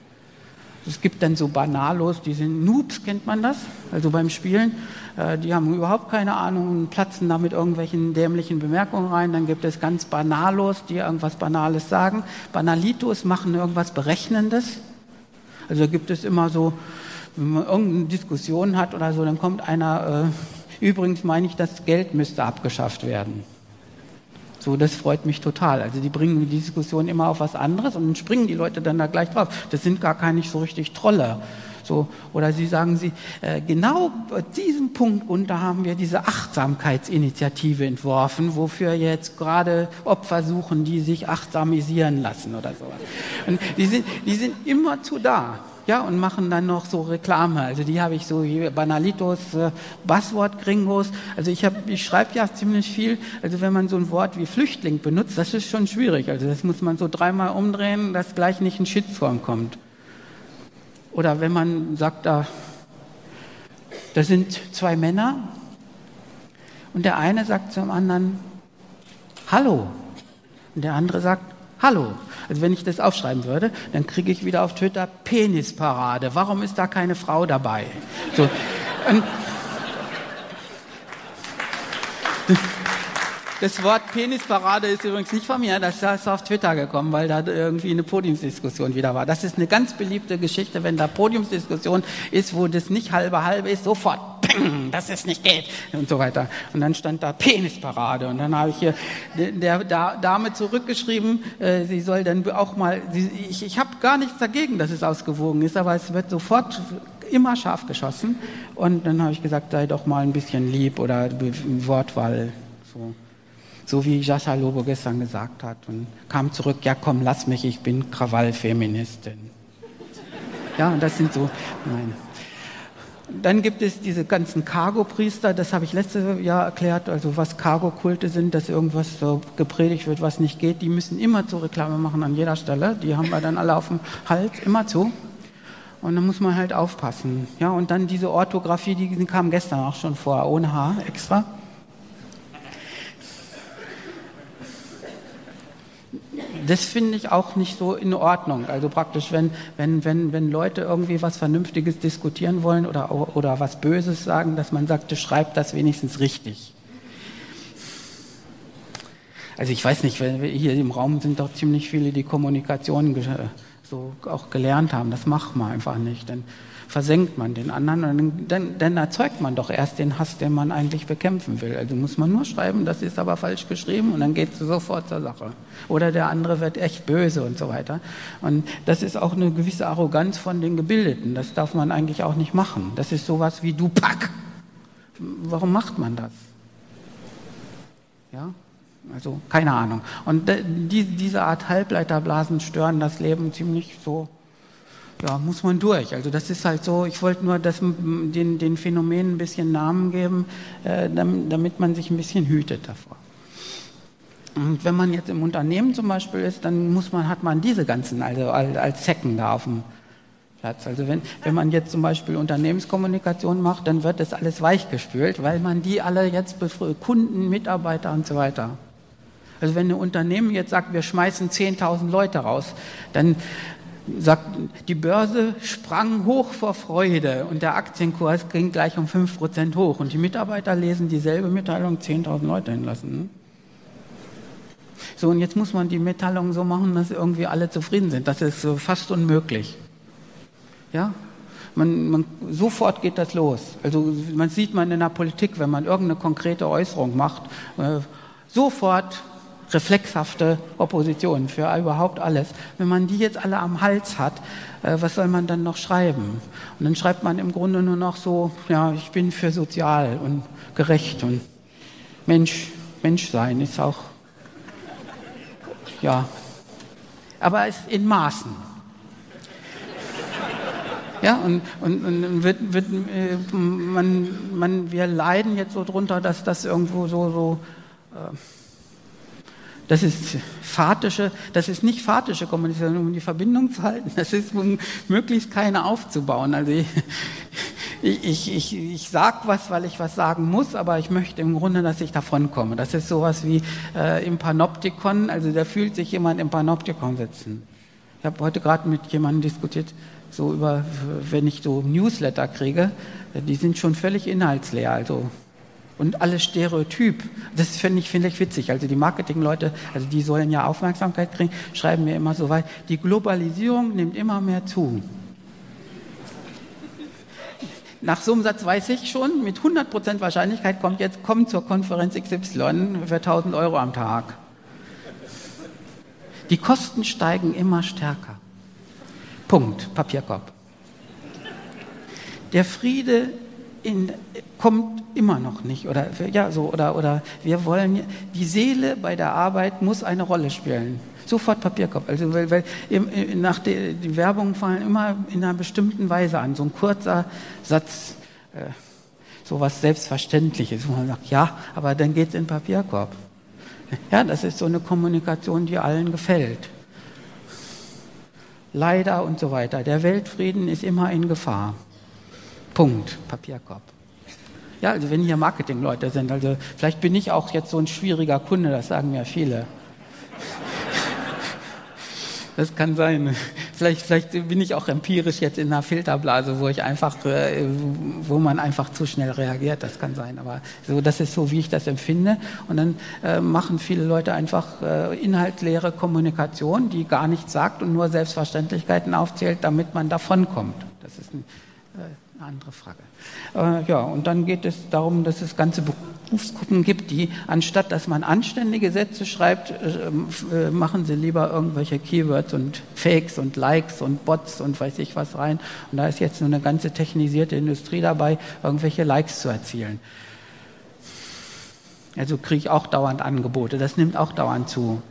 es gibt dann so Banalos, die sind Noobs, kennt man das? Also beim Spielen, äh, die haben überhaupt keine Ahnung und platzen da mit irgendwelchen dämlichen Bemerkungen rein. Dann gibt es ganz Banalos, die irgendwas Banales sagen. Banalitos machen irgendwas Berechnendes. Also gibt es immer so, wenn man irgendeine Diskussion hat oder so, dann kommt einer, äh, übrigens meine ich, das Geld müsste abgeschafft werden. So, das freut mich total. Also die bringen die Diskussion immer auf was anderes und dann springen die Leute dann da gleich drauf. Das sind gar keine so richtig Trolle. So, oder sie sagen sie, äh, genau bei diesem Punkt unter haben wir diese Achtsamkeitsinitiative entworfen, wofür jetzt gerade Opfer suchen, die sich achtsamisieren lassen oder sowas. Und die sind, die sind immer zu da ja, und machen dann noch so Reklame. Also die habe ich so hier, Banalitos, äh, Buzzword Gringos. Also ich, hab, ich schreibe ja ziemlich viel. Also wenn man so ein Wort wie Flüchtling benutzt, das ist schon schwierig. Also das muss man so dreimal umdrehen, dass gleich nicht ein Shitstorm kommt. Oder wenn man sagt, da, da sind zwei Männer und der eine sagt zum anderen Hallo und der andere sagt Hallo. Also wenn ich das aufschreiben würde, dann kriege ich wieder auf Twitter Penisparade. Warum ist da keine Frau dabei? So. Das Wort Penisparade ist übrigens nicht von mir, das ist auf Twitter gekommen, weil da irgendwie eine Podiumsdiskussion wieder war. Das ist eine ganz beliebte Geschichte, wenn da Podiumsdiskussion ist, wo das nicht halbe halbe ist, sofort, dass es nicht geht und so weiter. Und dann stand da Penisparade und dann habe ich hier der, Dame zurückgeschrieben, äh, sie soll dann auch mal, ich, ich habe gar nichts dagegen, dass es ausgewogen ist, aber es wird sofort immer scharf geschossen und dann habe ich gesagt, sei doch mal ein bisschen lieb oder Wortwahl so so wie Jascha Lobo gestern gesagt hat und kam zurück, ja komm, lass mich, ich bin Krawallfeministin. Ja, und das sind so meine. Dann gibt es diese ganzen Cargo-Priester, das habe ich letztes Jahr erklärt, also was Cargo-Kulte sind, dass irgendwas so gepredigt wird, was nicht geht. Die müssen immer zu Reklame machen an jeder Stelle. Die haben wir dann alle auf dem Hals, immer zu. Und dann muss man halt aufpassen. Ja, und dann diese Orthographie, die kam gestern auch schon vor, ohne Haar extra. Das finde ich auch nicht so in Ordnung. Also praktisch, wenn, wenn, wenn, wenn Leute irgendwie was Vernünftiges diskutieren wollen oder, oder was Böses sagen, dass man sagt, schreibt das wenigstens richtig. Also ich weiß nicht, hier im Raum sind doch ziemlich viele, die Kommunikation so auch gelernt haben. Das macht man einfach nicht. Denn versenkt man den anderen und dann, dann, erzeugt man doch erst den Hass, den man eigentlich bekämpfen will. Also muss man nur schreiben, das ist aber falsch geschrieben und dann geht es sofort zur Sache. Oder der andere wird echt böse und so weiter. Und das ist auch eine gewisse Arroganz von den Gebildeten. Das darf man eigentlich auch nicht machen. Das ist sowas wie du Pack. Warum macht man das? Ja, also keine Ahnung. Und die, diese Art Halbleiterblasen stören das Leben ziemlich so ja, muss man durch. Also das ist halt so, ich wollte nur das, den, den Phänomenen ein bisschen Namen geben, äh, damit, man sich ein bisschen hütet davor. Und wenn man jetzt im Unternehmen zum Beispiel ist, dann muss man, hat man diese ganzen, also als, als Zecken da auf dem Platz. Also wenn, wenn man jetzt zum Beispiel Unternehmenskommunikation macht, dann wird das alles weichgespült, weil man die alle jetzt Kunden, Mitarbeiter und so weiter. Also wenn ein Unternehmen jetzt sagt, wir schmeißen 10.000 Leute raus, dann sagt, die Börse sprang hoch vor Freude und der Aktienkurs ging gleich um 5% hoch. Und die Mitarbeiter lesen dieselbe Mitteilung 10.000 Leute hinlassen. Ne? So, und jetzt muss man die Mitteilung so machen, dass irgendwie alle zufrieden sind. Das ist fast unmöglich. Ja? Man, man, sofort geht das los. Also man sieht man in der Politik, wenn man irgendeine konkrete Äußerung macht, äh, sofort reflexhafte Opposition für überhaupt alles. Wenn man die jetzt alle am Hals hat, äh, was soll man dann noch schreiben? Und dann schreibt man im Grunde nur noch so, ja, ich bin für sozial und gerecht und Mensch, Menschsein ist auch, ja, aber es in Maßen. Ja, und, und, und wird, wird, äh, man, man, wir leiden jetzt so drunter, dass das irgendwo so, so äh, das ist fatische, das ist nicht fatische Kommunikation, um die Verbindung zu halten. Das ist, um möglichst keine aufzubauen. Also ich, ich, ich, ich sage was, weil ich was sagen muss, aber ich möchte im Grunde, dass ich davon komme. Das ist sowas wie äh, im Panoptikon, also da fühlt sich jemand im Panoptikon sitzen. Ich habe heute gerade mit jemandem diskutiert, so über, wenn ich so Newsletter kriege, die sind schon völlig inhaltsleer, also und alles Stereotyp. Das finde ich, find ich witzig. Also die Marketingleute, also die sollen ja Aufmerksamkeit kriegen, schreiben mir immer so weit, die Globalisierung nimmt immer mehr zu. Nach so einem Satz weiß ich schon, mit 100% Wahrscheinlichkeit kommt jetzt, kommt zur Konferenz XY für 1000 Euro am Tag. Die Kosten steigen immer stärker. Punkt, Papierkorb. Der Friede in, kommt immer noch nicht oder ja so oder oder wir wollen die Seele bei der Arbeit muss eine Rolle spielen. Sofort Papierkorb. Also weil, weil nach der, die Werbung fallen immer in einer bestimmten Weise an. So ein kurzer Satz äh, so was selbstverständliches wo man sagt ja aber dann geht es in Papierkorb. Ja das ist so eine Kommunikation die allen gefällt. Leider und so weiter. Der Weltfrieden ist immer in Gefahr Punkt, Papierkorb. Ja, also wenn hier Marketingleute sind, also vielleicht bin ich auch jetzt so ein schwieriger Kunde, das sagen mir viele. Das kann sein. Vielleicht, vielleicht bin ich auch empirisch jetzt in einer Filterblase, wo ich einfach, äh, wo man einfach zu schnell reagiert. Das kann sein. Aber so, das ist so, wie ich das empfinde. Und dann äh, machen viele Leute einfach äh, inhaltleere Kommunikation, die gar nichts sagt und nur Selbstverständlichkeiten aufzählt, damit man davonkommt. Das ist ein, eine andere Frage. Äh, ja, und dann geht es darum, dass es ganze Berufsgruppen gibt, die anstatt dass man anständige Sätze schreibt, äh, äh, machen sie lieber irgendwelche Keywords und Fakes und Likes und Bots und weiß ich was rein. Und da ist jetzt nur eine ganze technisierte Industrie dabei, irgendwelche Likes zu erzielen. Also kriege ich auch dauernd Angebote. Das nimmt auch dauernd zu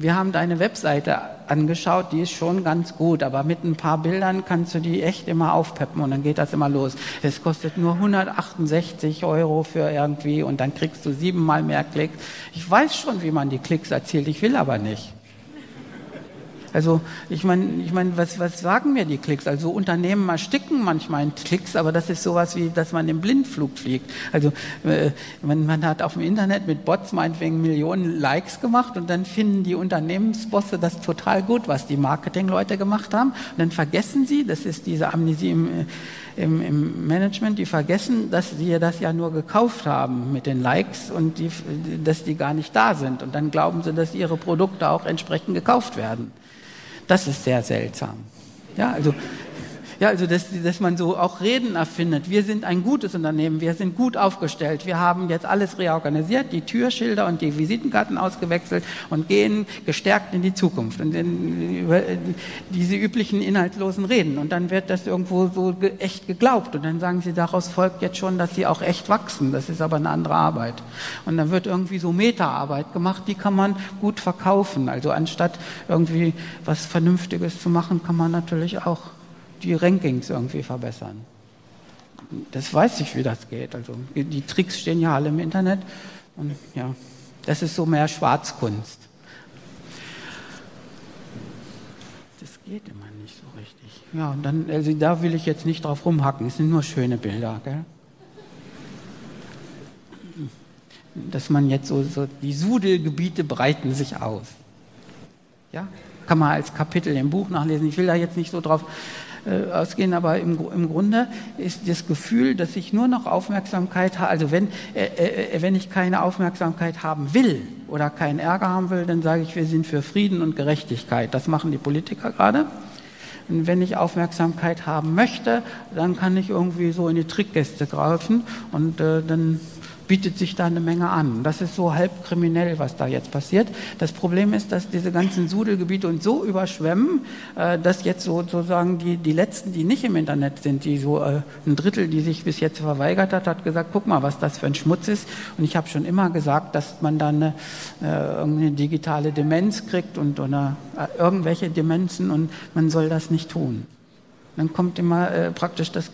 wir haben deine Webseite angeschaut, die ist schon ganz gut, aber mit ein paar Bildern kannst du die echt immer aufpeppen und dann geht das immer los. Es kostet nur 168 Euro für irgendwie und dann kriegst du siebenmal mehr Klicks. Ich weiß schon, wie man die Klicks erzielt, ich will aber nicht. Also ich meine, ich mein, was, was sagen mir die Klicks? Also Unternehmen ersticken manchmal in Klicks, aber das ist sowas wie, dass man im Blindflug fliegt. Also äh, man, man hat auf dem Internet mit Bots meinetwegen Millionen Likes gemacht und dann finden die Unternehmensbosse das total gut, was die Marketingleute gemacht haben. Und dann vergessen sie, das ist diese Amnesie im, im, im Management, die vergessen, dass sie das ja nur gekauft haben mit den Likes und die, dass die gar nicht da sind. Und dann glauben sie, dass ihre Produkte auch entsprechend gekauft werden. Das ist sehr seltsam. Ja, also, ja, also dass, dass man so auch Reden erfindet. Wir sind ein gutes Unternehmen, wir sind gut aufgestellt, wir haben jetzt alles reorganisiert, die Türschilder und die Visitenkarten ausgewechselt und gehen gestärkt in die Zukunft. Und in, über diese üblichen inhaltslosen Reden. Und dann wird das irgendwo so echt geglaubt. Und dann sagen sie, daraus folgt jetzt schon, dass sie auch echt wachsen. Das ist aber eine andere Arbeit. Und dann wird irgendwie so Meta-Arbeit gemacht, die kann man gut verkaufen. Also anstatt irgendwie was Vernünftiges zu machen, kann man natürlich auch die Rankings irgendwie verbessern. Das weiß ich, wie das geht. Also die Tricks stehen ja alle im Internet. Und ja, das ist so mehr Schwarzkunst. Das geht immer nicht so richtig. Ja, und dann, also da will ich jetzt nicht drauf rumhacken. Es sind nur schöne Bilder, gell? Dass man jetzt so, so die Sudelgebiete breiten sich aus. Ja, kann man als Kapitel im Buch nachlesen. Ich will da jetzt nicht so drauf äh, ausgehen, aber im, im Grunde ist das Gefühl, dass ich nur noch Aufmerksamkeit habe, also wenn, äh, äh, wenn ich keine Aufmerksamkeit haben will oder keinen Ärger haben will, dann sage ich, wir sind für Frieden und Gerechtigkeit. Das machen die Politiker gerade. Und wenn ich Aufmerksamkeit haben möchte, dann kann ich irgendwie so in die Trickgäste greifen und äh, dann bietet sich da eine Menge an. Das ist so halb kriminell, was da jetzt passiert. Das Problem ist, dass diese ganzen Sudelgebiete uns so überschwemmen, äh, dass jetzt sozusagen die, die Letzten, die nicht im Internet sind, die so äh, ein Drittel, die sich bis jetzt verweigert hat, hat gesagt, guck mal, was das für ein Schmutz ist. Und ich habe schon immer gesagt, dass man da eine, äh, eine digitale Demenz kriegt und oder irgendwelche Demenzen und man soll das nicht tun. Dann kommt immer äh, praktisch, dass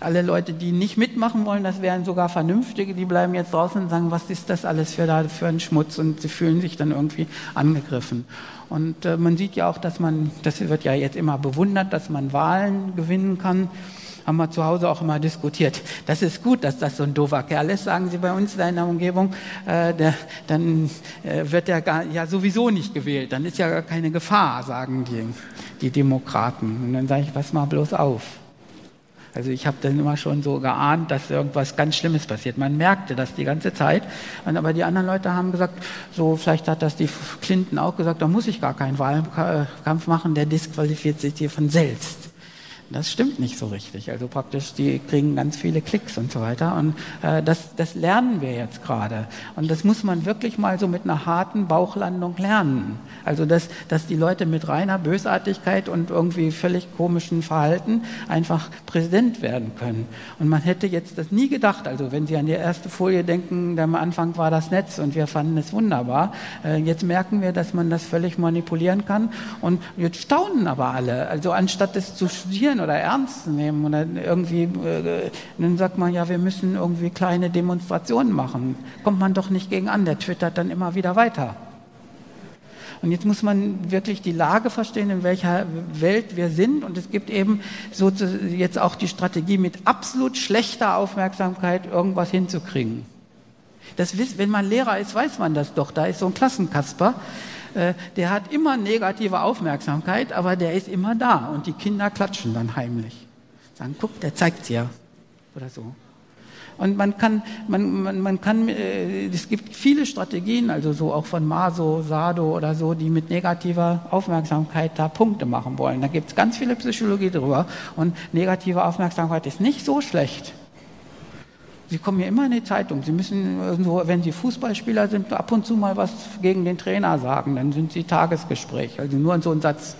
alle Leute, die nicht mitmachen wollen, das wären sogar Vernünftige, die bleiben jetzt draußen und sagen, was ist das alles für, da, für ein Schmutz? Und sie fühlen sich dann irgendwie angegriffen. Und äh, man sieht ja auch, dass man, das wird ja jetzt immer bewundert, dass man Wahlen gewinnen kann haben wir zu Hause auch immer diskutiert. Das ist gut, dass das so ein doofer Kerl ist, sagen sie bei uns in der Umgebung. Äh, der, dann äh, wird er ja sowieso nicht gewählt. Dann ist ja gar keine Gefahr, sagen die, die Demokraten. Und dann sage ich, pass mal bloß auf. Also ich habe dann immer schon so geahnt, dass irgendwas ganz Schlimmes passiert. Man merkte das die ganze Zeit. Und aber die anderen Leute haben gesagt, so vielleicht hat das die Clinton auch gesagt, da muss ich gar keinen Wahlkampf machen, der disqualifiziert sich hier von selbst. Das stimmt nicht so richtig. Also praktisch, die kriegen ganz viele Klicks und so weiter. Und äh, das, das lernen wir jetzt gerade. Und das muss man wirklich mal so mit einer harten Bauchlandung lernen. Also dass, dass die Leute mit reiner Bösartigkeit und irgendwie völlig komischen Verhalten einfach Präsident werden können. Und man hätte jetzt das nie gedacht. Also wenn Sie an die erste Folie denken, am Anfang war das Netz und wir fanden es wunderbar. Äh, jetzt merken wir, dass man das völlig manipulieren kann. Und jetzt staunen aber alle. Also anstatt es zu studieren, kritisieren oder ernst nehmen oder irgendwie, äh, dann sagt man ja, wir müssen irgendwie kleine Demonstrationen machen. Kommt man doch nicht gegen an, der twittert dann immer wieder weiter. Und jetzt muss man wirklich die Lage verstehen, in welcher Welt wir sind. Und es gibt eben so jetzt auch die Strategie, mit absolut schlechter Aufmerksamkeit irgendwas hinzukriegen. Das, wenn man Lehrer ist, weiß man das doch. Da ist so ein Klassenkasper, der hat immer negative Aufmerksamkeit, aber der ist immer da und die Kinder klatschen dann heimlich. Sagen, guck, der zeigt ja oder so. Und man kann, man, man, man kann, äh, es gibt viele Strategien, also so auch von Maso, Sado oder so, die mit negativer Aufmerksamkeit da Punkte machen wollen. Da gibt es ganz viele Psychologie drüber. Und negative Aufmerksamkeit ist nicht so schlecht. Sie kommen ja immer in die Zeitung. Sie müssen, wenn Sie Fußballspieler sind, ab und zu mal was gegen den Trainer sagen. Dann sind Sie Tagesgespräch. Also nur so ein Satz.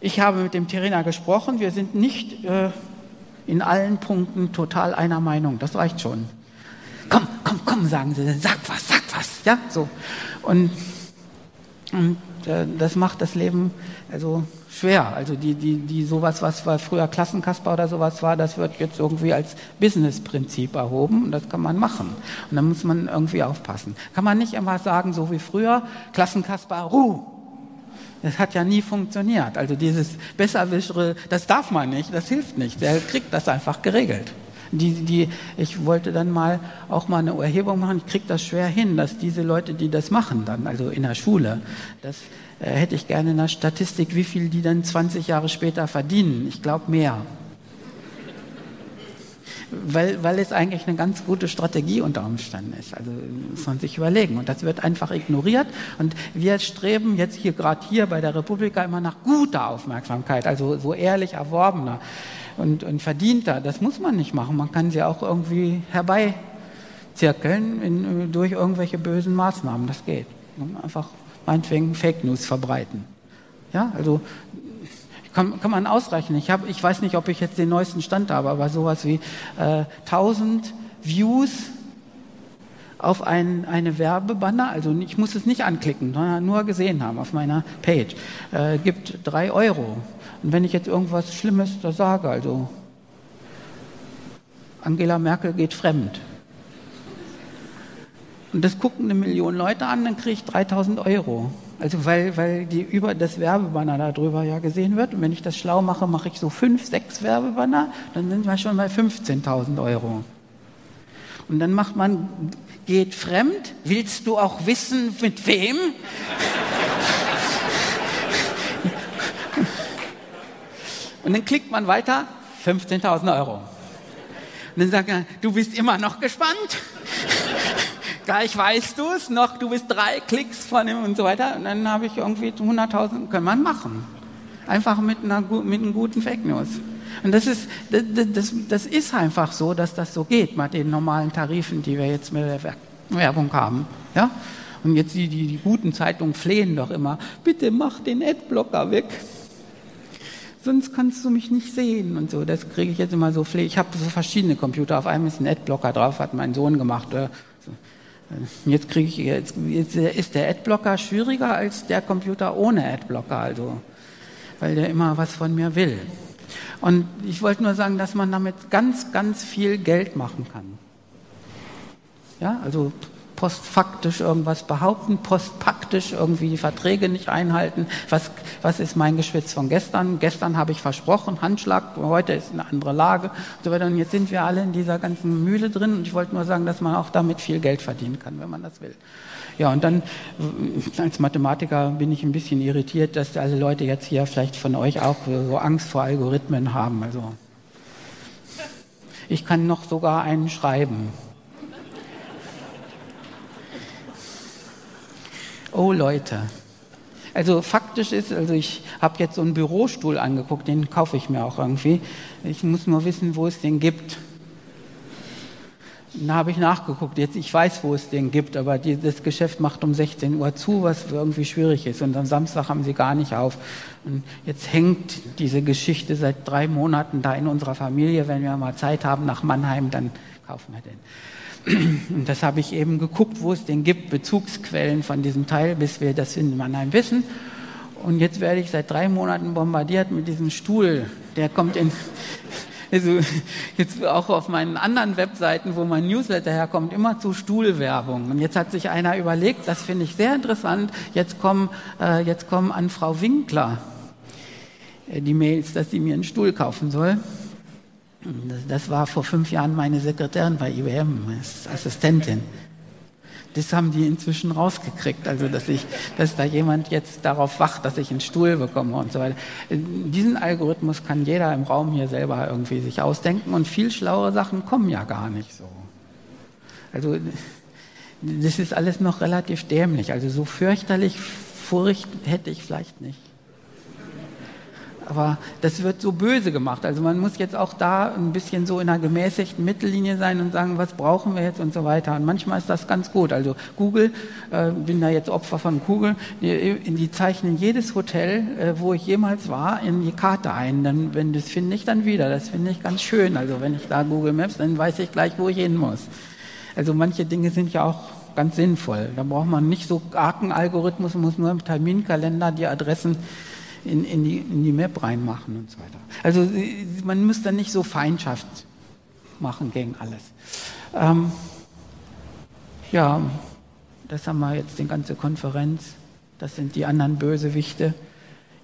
Ich habe mit dem Trainer gesprochen. Wir sind nicht äh, in allen Punkten total einer Meinung. Das reicht schon. Komm, komm, komm, sagen Sie. Sag was, sag was. Ja, so. Und, und äh, das macht das Leben also schwer. Also die, die, die sowas, was früher Klassenkasper oder sowas war, das wird jetzt irgendwie als Businessprinzip erhoben und das kann man machen. Und da muss man irgendwie aufpassen. Kann man nicht immer sagen, so wie früher, Klassenkasper, Ruh. Das hat ja nie funktioniert. Also dieses Besserwischere, das darf man nicht, das hilft nicht. Der kriegt das einfach geregelt. Die, die, ich wollte dann mal auch mal eine Erhebung machen, ich kriege das schwer hin, dass diese Leute, die das machen dann, also in der Schule, das äh, hätte ich gerne in der Statistik, wie viel die dann 20 Jahre später verdienen. Ich glaube mehr. Weil, weil es eigentlich eine ganz gute Strategie unter Umständen ist. Also muss man sich überlegen. Und das wird einfach ignoriert. Und wir streben jetzt hier gerade hier bei der Republika immer nach guter Aufmerksamkeit, also so ehrlich erworbener und, und verdienter. Das muss man nicht machen. Man kann sie auch irgendwie herbeizirkeln in, durch irgendwelche bösen Maßnahmen. Das geht. Einfach meinetwegen Fake News verbreiten. Ja, also kann, kann man ausrechnen. Ich, hab, ich weiß nicht, ob ich jetzt den neuesten Stand habe, aber sowas wie äh, 1000 Views auf ein, eine Werbebanner, also ich muss es nicht anklicken, sondern nur gesehen haben auf meiner Page, äh, gibt drei Euro. Und wenn ich jetzt irgendwas Schlimmes da sage, also Angela Merkel geht fremd, und das gucken eine Million Leute an, dann kriege ich 3000 Euro. Also weil, weil die über das Werbebanner darüber ja gesehen wird. Und wenn ich das schlau mache, mache ich so fünf, sechs Werbebanner, dann sind wir schon bei 15.000 Euro. Und dann macht man, geht fremd, willst du auch wissen, mit wem? Und dann klickt man weiter, 15.000 Euro. Und dann sagt er, du bist immer noch gespannt? gleich weißt du es noch, du bist drei Klicks von ihm und so weiter. Und dann habe ich irgendwie 100.000, kann man machen. Einfach mit, einer, mit einem guten Fake News. Und das ist, das, das, ist einfach so, dass das so geht mit den normalen Tarifen, die wir jetzt mit der Werbung haben. Ja? Und jetzt die, die, die guten Zeitungen flehen doch immer, bitte mach den Adblocker weg. Sonst kannst du mich nicht sehen und so. Das kriege ich jetzt immer so fleh. Ich habe so verschiedene Computer. Auf einem ist ein Adblocker drauf, hat mein Sohn gemacht. Jetzt kriege ich jetzt, jetzt ist der Adblocker schwieriger als der Computer ohne Adblocker, also weil der immer was von mir will. Und ich wollte nur sagen, dass man damit ganz, ganz viel Geld machen kann. Ja, also postfaktisch irgendwas behaupten, postpaktisch irgendwie die Verträge nicht einhalten. Was, was ist mein Geschwitz von gestern? Gestern habe ich versprochen, Handschlag, heute ist eine andere Lage und so weiter. Und jetzt sind wir alle in dieser ganzen Mühle drin und ich wollte nur sagen, dass man auch damit viel Geld verdienen kann, wenn man das will. Ja, und dann als Mathematiker bin ich ein bisschen irritiert, dass alle Leute jetzt hier vielleicht von euch auch so Angst vor Algorithmen haben. Also ich kann noch sogar einen schreiben. Oh Leute. Also faktisch ist, also ich habe jetzt so einen Bürostuhl angeguckt, den kaufe ich mir auch irgendwie. Ich muss nur wissen, wo es den gibt. Dann habe ich nachgeguckt. Jetzt, ich weiß, wo es den gibt, aber die, das Geschäft macht um 16 Uhr zu, was irgendwie schwierig ist. Und am Samstag haben sie gar nicht auf. Und jetzt hängt diese Geschichte seit drei Monaten da in unserer Familie. Wenn wir mal Zeit haben nach Mannheim, dann kaufen wir den. Und das habe ich eben geguckt, wo es den gibt, Bezugsquellen von diesem Teil, bis wir das in Mannheim wissen. Und jetzt werde ich seit drei Monaten bombardiert mit diesem Stuhl. Der kommt in, also jetzt auch auf meinen anderen Webseiten, wo mein Newsletter herkommt, immer zu Stuhlwerbung. Und jetzt hat sich einer überlegt, das finde ich sehr interessant, jetzt kommen, äh, jetzt kommen an Frau Winkler äh, die Mails, dass sie mir einen Stuhl kaufen soll. Das war vor fünf Jahren meine Sekretärin bei IBM, als Assistentin. Das haben die inzwischen rausgekriegt, also dass ich, dass da jemand jetzt darauf wacht, dass ich einen Stuhl bekomme und so weiter. Diesen Algorithmus kann jeder im Raum hier selber irgendwie sich ausdenken und viel schlauere Sachen kommen ja gar nicht so. Also das ist alles noch relativ dämlich. Also so fürchterlich Furcht hätte ich vielleicht nicht aber das wird so böse gemacht. Also man muss jetzt auch da ein bisschen so in einer gemäßigten Mittellinie sein und sagen, was brauchen wir jetzt und so weiter. Und manchmal ist das ganz gut. Also Google, äh, bin da jetzt Opfer von Google, die, die zeichnen jedes Hotel, äh, wo ich jemals war, in die Karte ein. Dann, wenn das finde ich dann wieder. Das finde ich ganz schön. Also wenn ich da Google Maps, dann weiß ich gleich, wo ich hin muss. Also manche Dinge sind ja auch ganz sinnvoll. Da braucht man nicht so argen Algorithmus, muss nur im Terminkalender die Adressen in, in, die, in die Map reinmachen und so weiter. Also man muss dann nicht so Feindschaft machen gegen alles. Ähm, ja, das haben wir jetzt die ganze Konferenz. Das sind die anderen Bösewichte.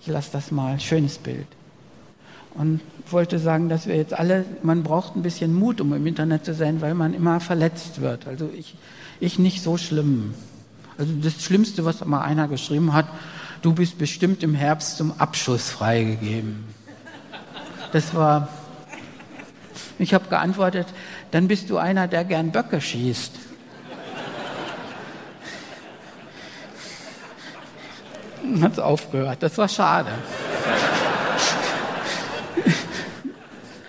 Ich lasse das mal. Schönes Bild. Und wollte sagen, dass wir jetzt alle, man braucht ein bisschen Mut, um im Internet zu sein, weil man immer verletzt wird. Also ich, ich nicht so schlimm. Also das Schlimmste, was mal einer geschrieben hat, du bist bestimmt im Herbst zum Abschuss freigegeben. Das war, ich habe geantwortet, dann bist du einer, der gern Böcke schießt. Hat es aufgehört, das war schade.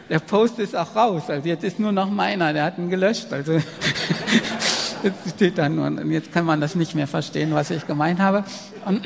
Der Post ist auch raus, also jetzt ist nur noch meiner, der hat ihn gelöscht. Also jetzt steht da nur, und jetzt kann man das nicht mehr verstehen, was ich gemeint habe. Und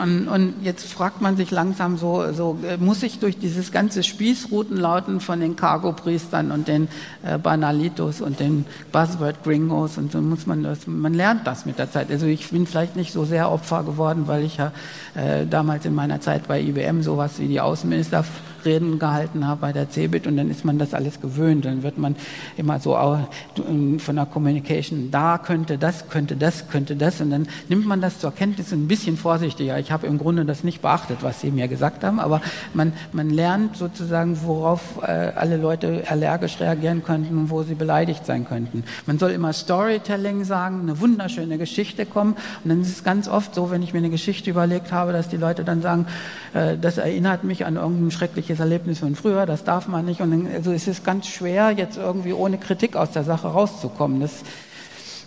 und, und, jetzt fragt man sich langsam so, so, äh, muss ich durch dieses ganze Spießrutenlauten von den Cargo-Priestern und den äh, Banalitos und den Buzzword-Gringos und so muss man das, man lernt das mit der Zeit. Also ich bin vielleicht nicht so sehr Opfer geworden, weil ich ja äh, damals in meiner Zeit bei IBM sowas wie die Außenminister Reden gehalten habe bei der CeBIT und dann ist man das alles gewöhnt. Dann wird man immer so ähm, von der Communication, da könnte das, könnte das, könnte das und dann nimmt man das zur Kenntnis ein bisschen vorsichtiger. Ich habe im Grunde das nicht beachtet, was Sie mir gesagt haben, aber man, man lernt sozusagen, worauf äh, alle Leute allergisch reagieren könnten und wo sie beleidigt sein könnten. Man soll immer Storytelling sagen, eine wunderschöne Geschichte kommen und dann ist es ganz oft so, wenn ich mir eine Geschichte überlegt habe, dass die Leute dann sagen, äh, das erinnert mich an irgendein schreckliches schreckliches Erlebnis von früher, das darf man nicht. Und dann, also es ist ganz schwer, jetzt irgendwie ohne Kritik aus der Sache rauszukommen. Das,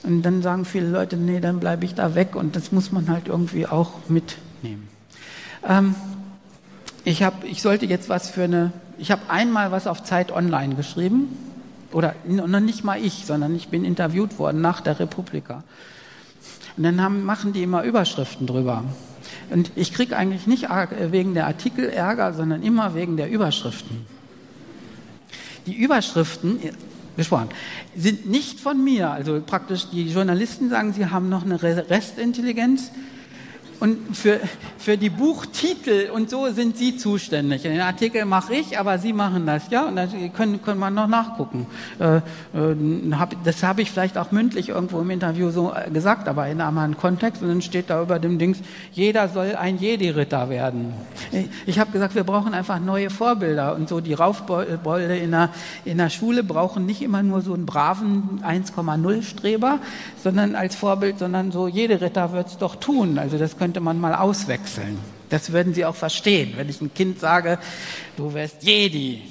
und dann sagen viele Leute, nee, dann bleibe ich da weg. Und das muss man halt irgendwie auch mitnehmen. Ähm, ich, hab, ich sollte jetzt was für eine, ich habe einmal was auf Zeit Online geschrieben. Oder noch nicht mal ich, sondern ich bin interviewt worden nach der Republika. Und dann haben, machen die immer Überschriften drüber. Und ich kriege eigentlich nicht wegen der Artikel Ärger, sondern immer wegen der Überschriften. Die Überschriften, gesprochen, sind nicht von mir. Also praktisch die Journalisten sagen, sie haben noch eine Restintelligenz. Und für, für die Buchtitel und so sind Sie zuständig. Den Artikel mache ich, aber Sie machen das, ja? Und das können, können wir noch nachgucken. Äh, äh, das habe ich vielleicht auch mündlich irgendwo im Interview so äh, gesagt, aber in einem anderen Kontext. Und dann steht da über dem Dings, jeder soll ein Jedi-Ritter werden. Ich habe gesagt, wir brauchen einfach neue Vorbilder. Und so die Raufbolde in der, in der Schule brauchen nicht immer nur so einen braven 1,0-Streber, sondern als Vorbild, sondern so, jede Ritter wird es doch tun. Also das könnte könnte man mal auswechseln. Das würden Sie auch verstehen, wenn ich ein Kind sage, du wirst Jedi.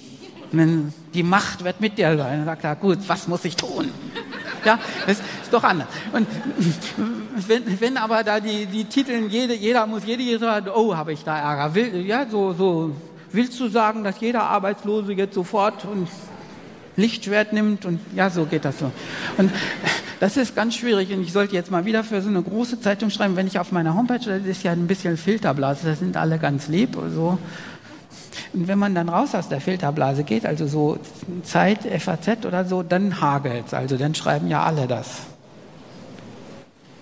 die Macht wird mit dir sein. Dann sagt er, gut, was muss ich tun? Ja, das ist doch anders. Und wenn, wenn aber da die, die Titel, jede, jeder muss Jedi sagen, oh, habe ich da Ärger. Will, ja, so, so, willst du sagen, dass jeder Arbeitslose jetzt sofort ein Lichtschwert nimmt und ja, so geht das so. Und das ist ganz schwierig und ich sollte jetzt mal wieder für so eine große Zeitung schreiben, wenn ich auf meiner Homepage, das ist ja ein bisschen Filterblase, das sind alle ganz lieb und so. Und wenn man dann raus aus der Filterblase geht, also so Zeit, FAZ oder so, dann hagelt's. Also dann schreiben ja alle das.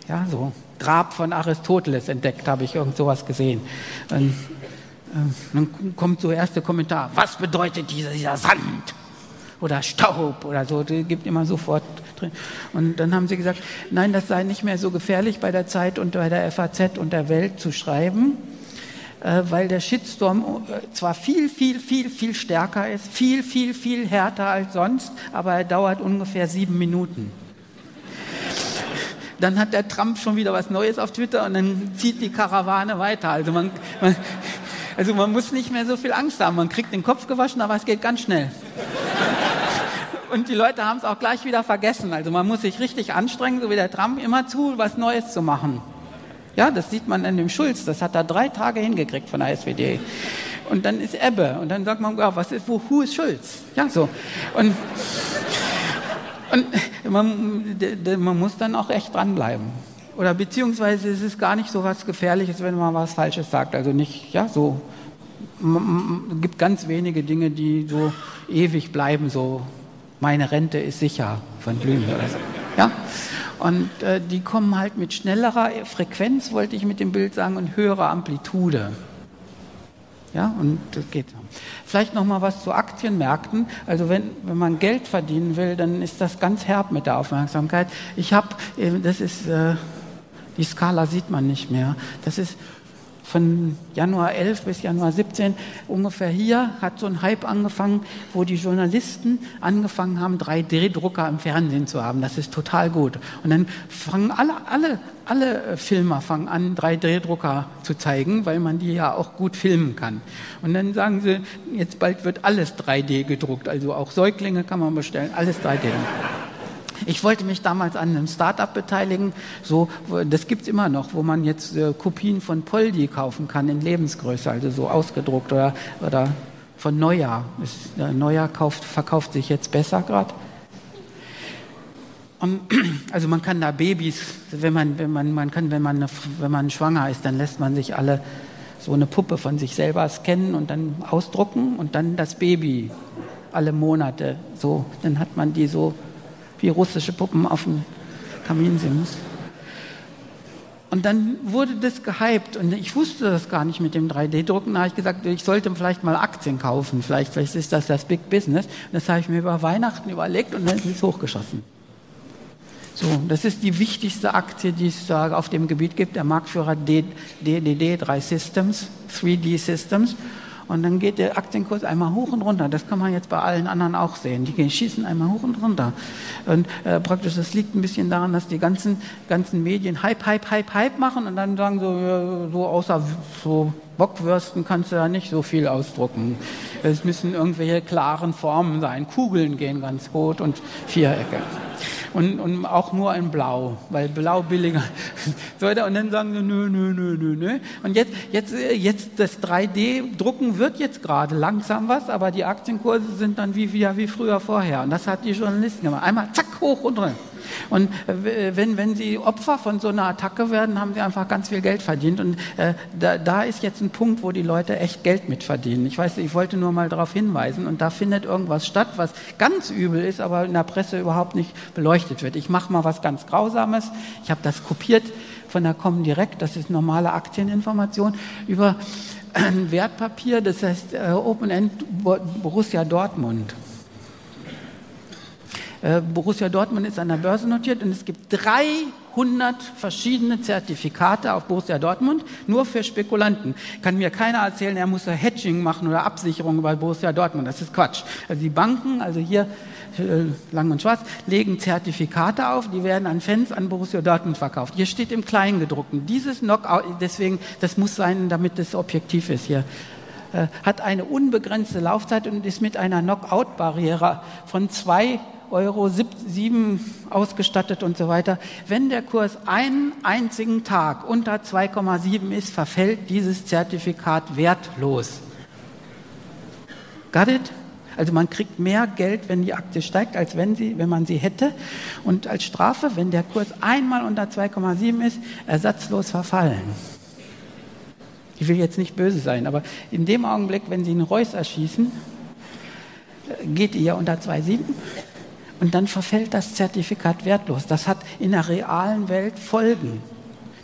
Ja, so. Grab von Aristoteles entdeckt, habe ich irgend sowas gesehen. Und, äh, dann kommt so erste Kommentar. Was bedeutet dieser, dieser Sand? Oder Staub oder so. Die gibt immer sofort drin. Und dann haben sie gesagt, nein, das sei nicht mehr so gefährlich bei der Zeit und bei der FAZ und der Welt zu schreiben, äh, weil der Shitstorm äh, zwar viel, viel, viel, viel stärker ist, viel, viel, viel härter als sonst, aber er dauert ungefähr sieben Minuten. Dann hat der Trump schon wieder was Neues auf Twitter und dann zieht die Karawane weiter. Also man, man also man muss nicht mehr so viel Angst haben. Man kriegt den Kopf gewaschen, aber es geht ganz schnell und die Leute haben es auch gleich wieder vergessen. Also man muss sich richtig anstrengen, so wie der Trump immer zu, was Neues zu machen. Ja, das sieht man an dem Schulz. Das hat er drei Tage hingekriegt von der SPD. Und dann ist Ebbe. Und dann sagt man, ja, was ist, wo, who ist Schulz? Ja, so. Und, und man, man muss dann auch echt dranbleiben. Oder beziehungsweise ist es gar nicht so was Gefährliches, wenn man was Falsches sagt. Also nicht, ja, so. Es gibt ganz wenige Dinge, die so ewig bleiben, so meine Rente ist sicher von so. Ja? Und äh, die kommen halt mit schnellerer Frequenz, wollte ich mit dem Bild sagen, und höherer Amplitude. Ja, und das geht. Vielleicht noch mal was zu Aktienmärkten. Also wenn, wenn man Geld verdienen will, dann ist das ganz herb mit der Aufmerksamkeit. Ich habe, äh, das ist, äh, die Skala sieht man nicht mehr. Das ist von Januar 11 bis Januar 17 ungefähr hier hat so ein Hype angefangen, wo die Journalisten angefangen haben, 3D-Drucker im Fernsehen zu haben. Das ist total gut. Und dann fangen alle, alle, alle Filmer fangen an, 3D-Drucker zu zeigen, weil man die ja auch gut filmen kann. Und dann sagen sie, jetzt bald wird alles 3D gedruckt. Also auch Säuglinge kann man bestellen, alles 3D. Ich wollte mich damals an einem Startup beteiligen, so, das gibt's immer noch, wo man jetzt äh, Kopien von Poldi kaufen kann in Lebensgröße, also so ausgedruckt oder, oder von Neujahr. Ist, äh, Neujahr kauft, verkauft sich jetzt besser gerade. Also man kann da Babys, wenn man, wenn man, man kann, wenn man, wenn man schwanger ist, dann lässt man sich alle so eine Puppe von sich selber scannen und dann ausdrucken und dann das Baby alle Monate so, dann hat man die so wie russische Puppen auf dem Kaminsims. Und dann wurde das gehypt und ich wusste das gar nicht mit dem 3D-Drucken. Da habe ich gesagt, ich sollte vielleicht mal Aktien kaufen. Vielleicht, vielleicht ist das das Big Business. Und das habe ich mir über Weihnachten überlegt und dann ist es hochgeschossen. So, das ist die wichtigste Aktie, die es auf dem Gebiet gibt. Der Marktführer DDD, 3 Systems, 3D Systems. Und dann geht der Aktienkurs einmal hoch und runter. Das kann man jetzt bei allen anderen auch sehen. Die schießen einmal hoch und runter. Und äh, praktisch, das liegt ein bisschen daran, dass die ganzen, ganzen Medien Hype, Hype, Hype, Hype machen und dann sagen so, so außer so Bockwürsten kannst du ja nicht so viel ausdrucken. Es müssen irgendwelche klaren Formen sein. Kugeln gehen ganz gut und Vierecke und, und auch nur in Blau, weil Blau billiger. So und dann sagen sie, nö, nö, nö, nö, nö. Und jetzt, jetzt, jetzt das 3D-Drucken wird jetzt gerade langsam was, aber die Aktienkurse sind dann wie, wie, wie früher vorher. Und das hat die Journalisten gemacht. Einmal zack, hoch und runter. Und äh, wenn, wenn sie Opfer von so einer Attacke werden, haben sie einfach ganz viel Geld verdient. Und äh, da, da ist jetzt ein Punkt, wo die Leute echt Geld mit verdienen. Ich weiß, ich wollte nur mal darauf hinweisen. Und da findet irgendwas statt, was ganz übel ist, aber in der Presse überhaupt nicht beleuchtet wird. Ich mache mal was ganz Grausames. Ich habe das kopiert von der Comdirect, das ist normale Aktieninformation, über ein Wertpapier, das heißt äh, Open End Borussia Dortmund. Äh, Borussia Dortmund ist an der Börse notiert und es gibt 300 verschiedene Zertifikate auf Borussia Dortmund, nur für Spekulanten. Kann mir keiner erzählen, er muss Hedging machen oder Absicherung bei Borussia Dortmund. Das ist Quatsch. Also die Banken, also hier äh, lang und schwarz, legen Zertifikate auf, die werden an Fans an Borussia Dortmund verkauft. Hier steht im Kleingedruckten, dieses Knockout, deswegen, das muss sein, damit es objektiv ist hier äh, hat eine unbegrenzte Laufzeit und ist mit einer Knockout-Barriere von zwei Euro 7 ausgestattet und so weiter. Wenn der Kurs einen einzigen Tag unter 2,7 ist, verfällt dieses Zertifikat wertlos. Got it? Also man kriegt mehr Geld, wenn die Aktie steigt, als wenn, sie, wenn man sie hätte. Und als Strafe, wenn der Kurs einmal unter 2,7 ist, ersatzlos verfallen. Ich will jetzt nicht böse sein, aber in dem Augenblick, wenn Sie einen Reus erschießen, geht ihr unter 2,7 und dann verfällt das Zertifikat wertlos. Das hat in der realen Welt Folgen.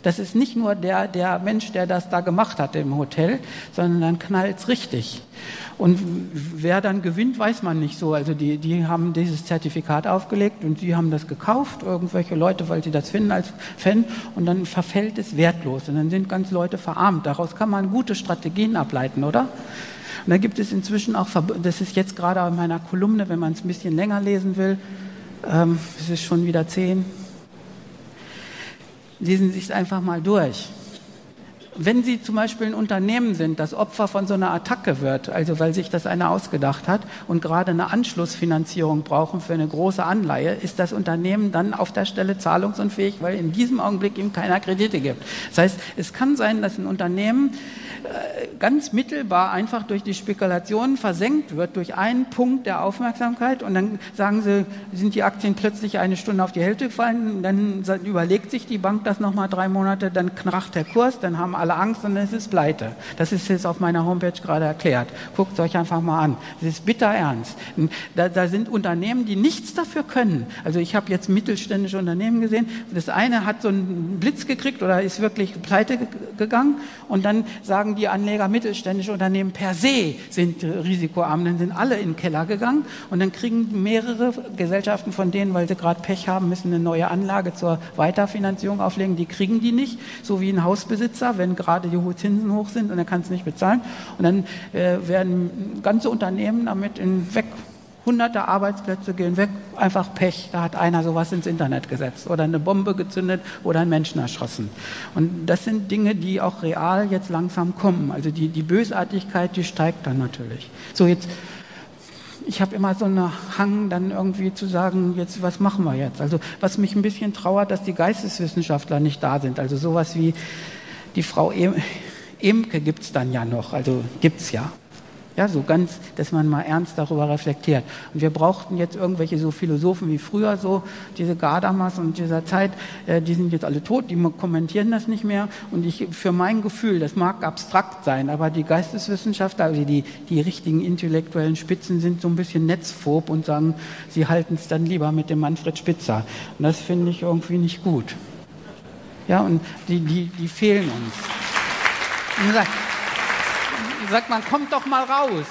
Das ist nicht nur der, der Mensch, der das da gemacht hat im Hotel, sondern dann knallt es richtig. Und wer dann gewinnt, weiß man nicht so. Also die, die haben dieses Zertifikat aufgelegt und sie haben das gekauft, irgendwelche Leute, weil sie das finden als Fan, und dann verfällt es wertlos. Und dann sind ganz Leute verarmt. Daraus kann man gute Strategien ableiten, oder? Und da gibt es inzwischen auch, das ist jetzt gerade in meiner Kolumne, wenn man es ein bisschen länger lesen will, ähm, es ist schon wieder zehn, lesen Sie es einfach mal durch. Wenn Sie zum Beispiel ein Unternehmen sind, das Opfer von so einer Attacke wird, also weil sich das einer ausgedacht hat und gerade eine Anschlussfinanzierung brauchen für eine große Anleihe, ist das Unternehmen dann auf der Stelle zahlungsunfähig, weil in diesem Augenblick ihm keiner Kredite gibt. Das heißt, es kann sein, dass ein Unternehmen äh, ganz mittelbar einfach durch die Spekulationen versenkt wird, durch einen Punkt der Aufmerksamkeit und dann sagen sie, sind die Aktien plötzlich eine Stunde auf die Hälfte gefallen, dann überlegt sich die Bank das nochmal drei Monate, dann kracht der Kurs, dann haben alle Angst und es ist pleite. Das ist jetzt auf meiner Homepage gerade erklärt. Guckt es euch einfach mal an. Das ist bitter ernst. Da, da sind Unternehmen, die nichts dafür können. Also ich habe jetzt mittelständische Unternehmen gesehen. Das eine hat so einen Blitz gekriegt oder ist wirklich pleite gegangen und dann sagen die Anleger, mittelständische Unternehmen per se sind risikoarm. Dann sind alle in den Keller gegangen und dann kriegen mehrere Gesellschaften von denen, weil sie gerade Pech haben, müssen eine neue Anlage zur Weiterfinanzierung auflegen. Die kriegen die nicht, so wie ein Hausbesitzer, wenn gerade die Zinsen hoch sind und er kann es nicht bezahlen. Und dann äh, werden ganze Unternehmen damit in weg Hunderte Arbeitsplätze gehen weg, einfach Pech. Da hat einer sowas ins Internet gesetzt oder eine Bombe gezündet oder einen Menschen erschossen. Und das sind Dinge, die auch real jetzt langsam kommen. Also die, die Bösartigkeit, die steigt dann natürlich. So jetzt, ich habe immer so einen Hang, dann irgendwie zu sagen, jetzt was machen wir jetzt? Also was mich ein bisschen trauert, dass die Geisteswissenschaftler nicht da sind. Also sowas wie die Frau Emke gibt es dann ja noch, also gibt es ja. Ja, so ganz, dass man mal ernst darüber reflektiert. Und wir brauchten jetzt irgendwelche so Philosophen wie früher so, diese Gardamas und dieser Zeit, äh, die sind jetzt alle tot, die kommentieren das nicht mehr. Und ich, für mein Gefühl, das mag abstrakt sein, aber die Geisteswissenschaftler, also die, die richtigen intellektuellen Spitzen sind so ein bisschen netzphob und sagen, sie halten es dann lieber mit dem Manfred Spitzer. Und das finde ich irgendwie nicht gut. Ja, und die, die, die fehlen uns. Und sagt man, kommt doch mal raus.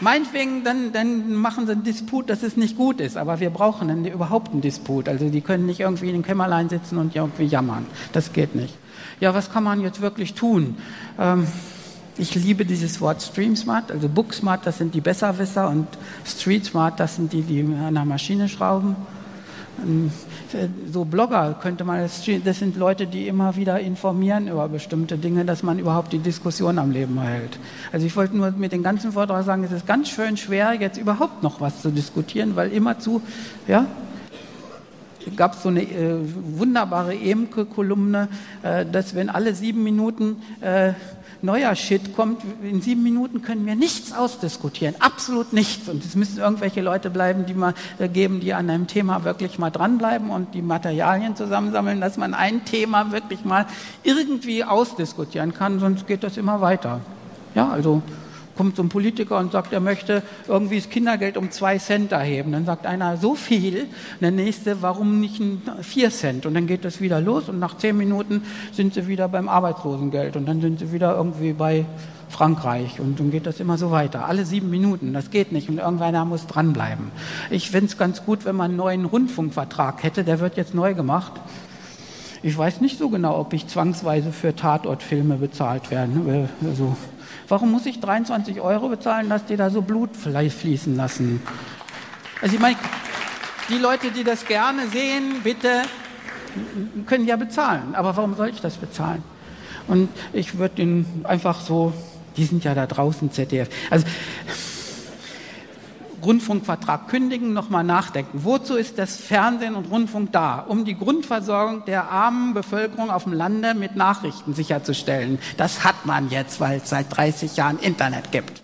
Meinetwegen, dann, dann machen sie einen Disput, dass es nicht gut ist. Aber wir brauchen einen, überhaupt einen Disput. Also die können nicht irgendwie in den Kämmerlein sitzen und irgendwie jammern. Das geht nicht. Ja, was kann man jetzt wirklich tun? Ähm, ich liebe dieses Wort Stream Smart, also Book Smart, das sind die Besserwisser und Street Smart, das sind die, die an der Maschine schrauben. Ähm, so Blogger könnte man, das sind Leute, die immer wieder informieren über bestimmte Dinge, dass man überhaupt die Diskussion am Leben hält. Also ich wollte nur mit dem ganzen Vortrag sagen, es ist ganz schön schwer, jetzt überhaupt noch was zu diskutieren, weil immerzu, ja, gab es so eine äh, wunderbare Emke-Kolumne, äh, dass wenn alle sieben Minuten äh, neuer Shit kommt, in sieben Minuten können wir nichts ausdiskutieren, absolut nichts. Und es müssen irgendwelche Leute bleiben, die mal äh, geben, die an einem Thema wirklich mal dranbleiben und die Materialien zusammensammeln, dass man ein Thema wirklich mal irgendwie ausdiskutieren kann, sonst geht das immer weiter. Ja, also kommt so ein Politiker und sagt, er möchte irgendwie das Kindergeld um zwei Cent erheben. Dann sagt einer, so viel. Der nächste, warum nicht vier Cent? Und dann geht das wieder los und nach zehn Minuten sind sie wieder beim Arbeitslosengeld und dann sind sie wieder irgendwie bei Frankreich und dann geht das immer so weiter. Alle sieben Minuten, das geht nicht und irgendeiner muss dranbleiben. Ich fände es ganz gut, wenn man einen neuen Rundfunkvertrag hätte, der wird jetzt neu gemacht. Ich weiß nicht so genau, ob ich zwangsweise für Tatortfilme bezahlt werde. Also, warum muss ich 23 Euro bezahlen, dass die da so Blut fließen lassen? Also ich meine, die Leute, die das gerne sehen, bitte, können ja bezahlen. Aber warum soll ich das bezahlen? Und ich würde ihnen einfach so, die sind ja da draußen, ZDF. Also Rundfunkvertrag kündigen, nochmal nachdenken. Wozu ist das Fernsehen und Rundfunk da? Um die Grundversorgung der armen Bevölkerung auf dem Lande mit Nachrichten sicherzustellen. Das hat man jetzt, weil es seit 30 Jahren Internet gibt.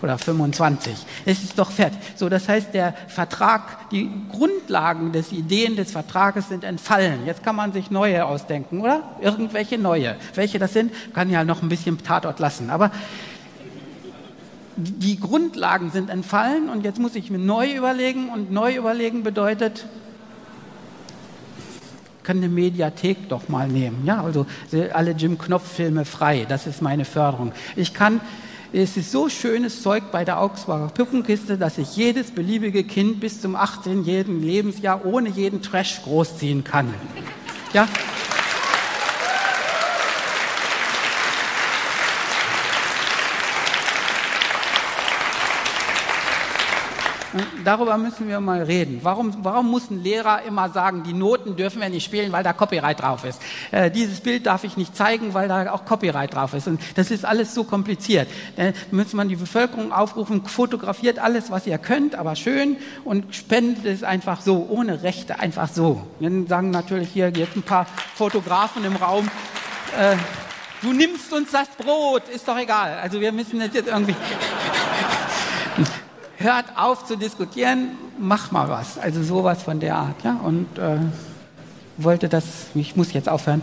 Oder 25. Es ist doch fertig. So, das heißt, der Vertrag, die Grundlagen des Ideen des Vertrages sind entfallen. Jetzt kann man sich neue ausdenken, oder? Irgendwelche neue. Welche das sind, kann ja noch ein bisschen Tatort lassen. Aber die Grundlagen sind entfallen und jetzt muss ich mir neu überlegen und neu überlegen bedeutet, kann eine Mediathek doch mal nehmen. Ja, also alle Jim Knopf Filme frei, das ist meine Förderung. Ich kann es ist so schönes Zeug bei der Augsburger Puppenkiste, dass ich jedes beliebige Kind bis zum 18. Lebensjahr ohne jeden Trash großziehen kann. Ja? Darüber müssen wir mal reden. Warum, warum muss ein Lehrer immer sagen, die Noten dürfen wir nicht spielen, weil da Copyright drauf ist? Äh, dieses Bild darf ich nicht zeigen, weil da auch Copyright drauf ist. Und das ist alles so kompliziert. Da muss man die Bevölkerung aufrufen, fotografiert alles, was ihr könnt, aber schön und spendet es einfach so, ohne Rechte, einfach so. Dann sagen natürlich hier jetzt ein paar Fotografen im Raum, äh, du nimmst uns das Brot, ist doch egal. Also wir müssen das jetzt irgendwie hört auf zu diskutieren, mach mal was. Also sowas von der Art. Ja? Und äh, wollte das, ich muss jetzt aufhören,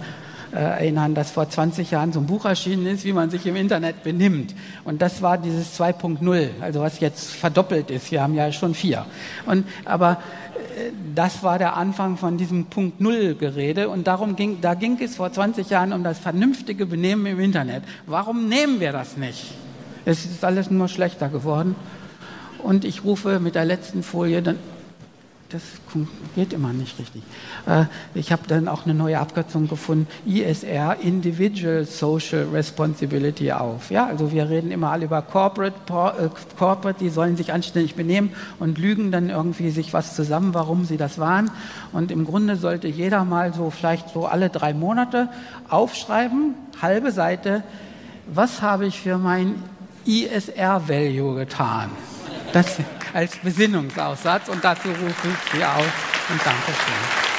äh, erinnern, dass vor 20 Jahren so ein Buch erschienen ist, wie man sich im Internet benimmt. Und das war dieses 2.0, also was jetzt verdoppelt ist. Wir haben ja schon vier. Und, aber äh, das war der Anfang von diesem Punkt Null Gerede und darum ging, da ging es vor 20 Jahren um das vernünftige Benehmen im Internet. Warum nehmen wir das nicht? Es ist alles nur schlechter geworden. Und ich rufe mit der letzten Folie dann, das geht immer nicht richtig. Äh, ich habe dann auch eine neue Abkürzung gefunden, ISR, Individual Social Responsibility auf. Ja, also wir reden immer alle über Corporate, äh, Corporate, die sollen sich anständig benehmen und lügen dann irgendwie sich was zusammen, warum sie das waren. Und im Grunde sollte jeder mal so vielleicht so alle drei Monate aufschreiben, halbe Seite, was habe ich für mein ISR-Value getan? Das als Besinnungsaussatz und dazu rufe ich Sie auf und danke schön.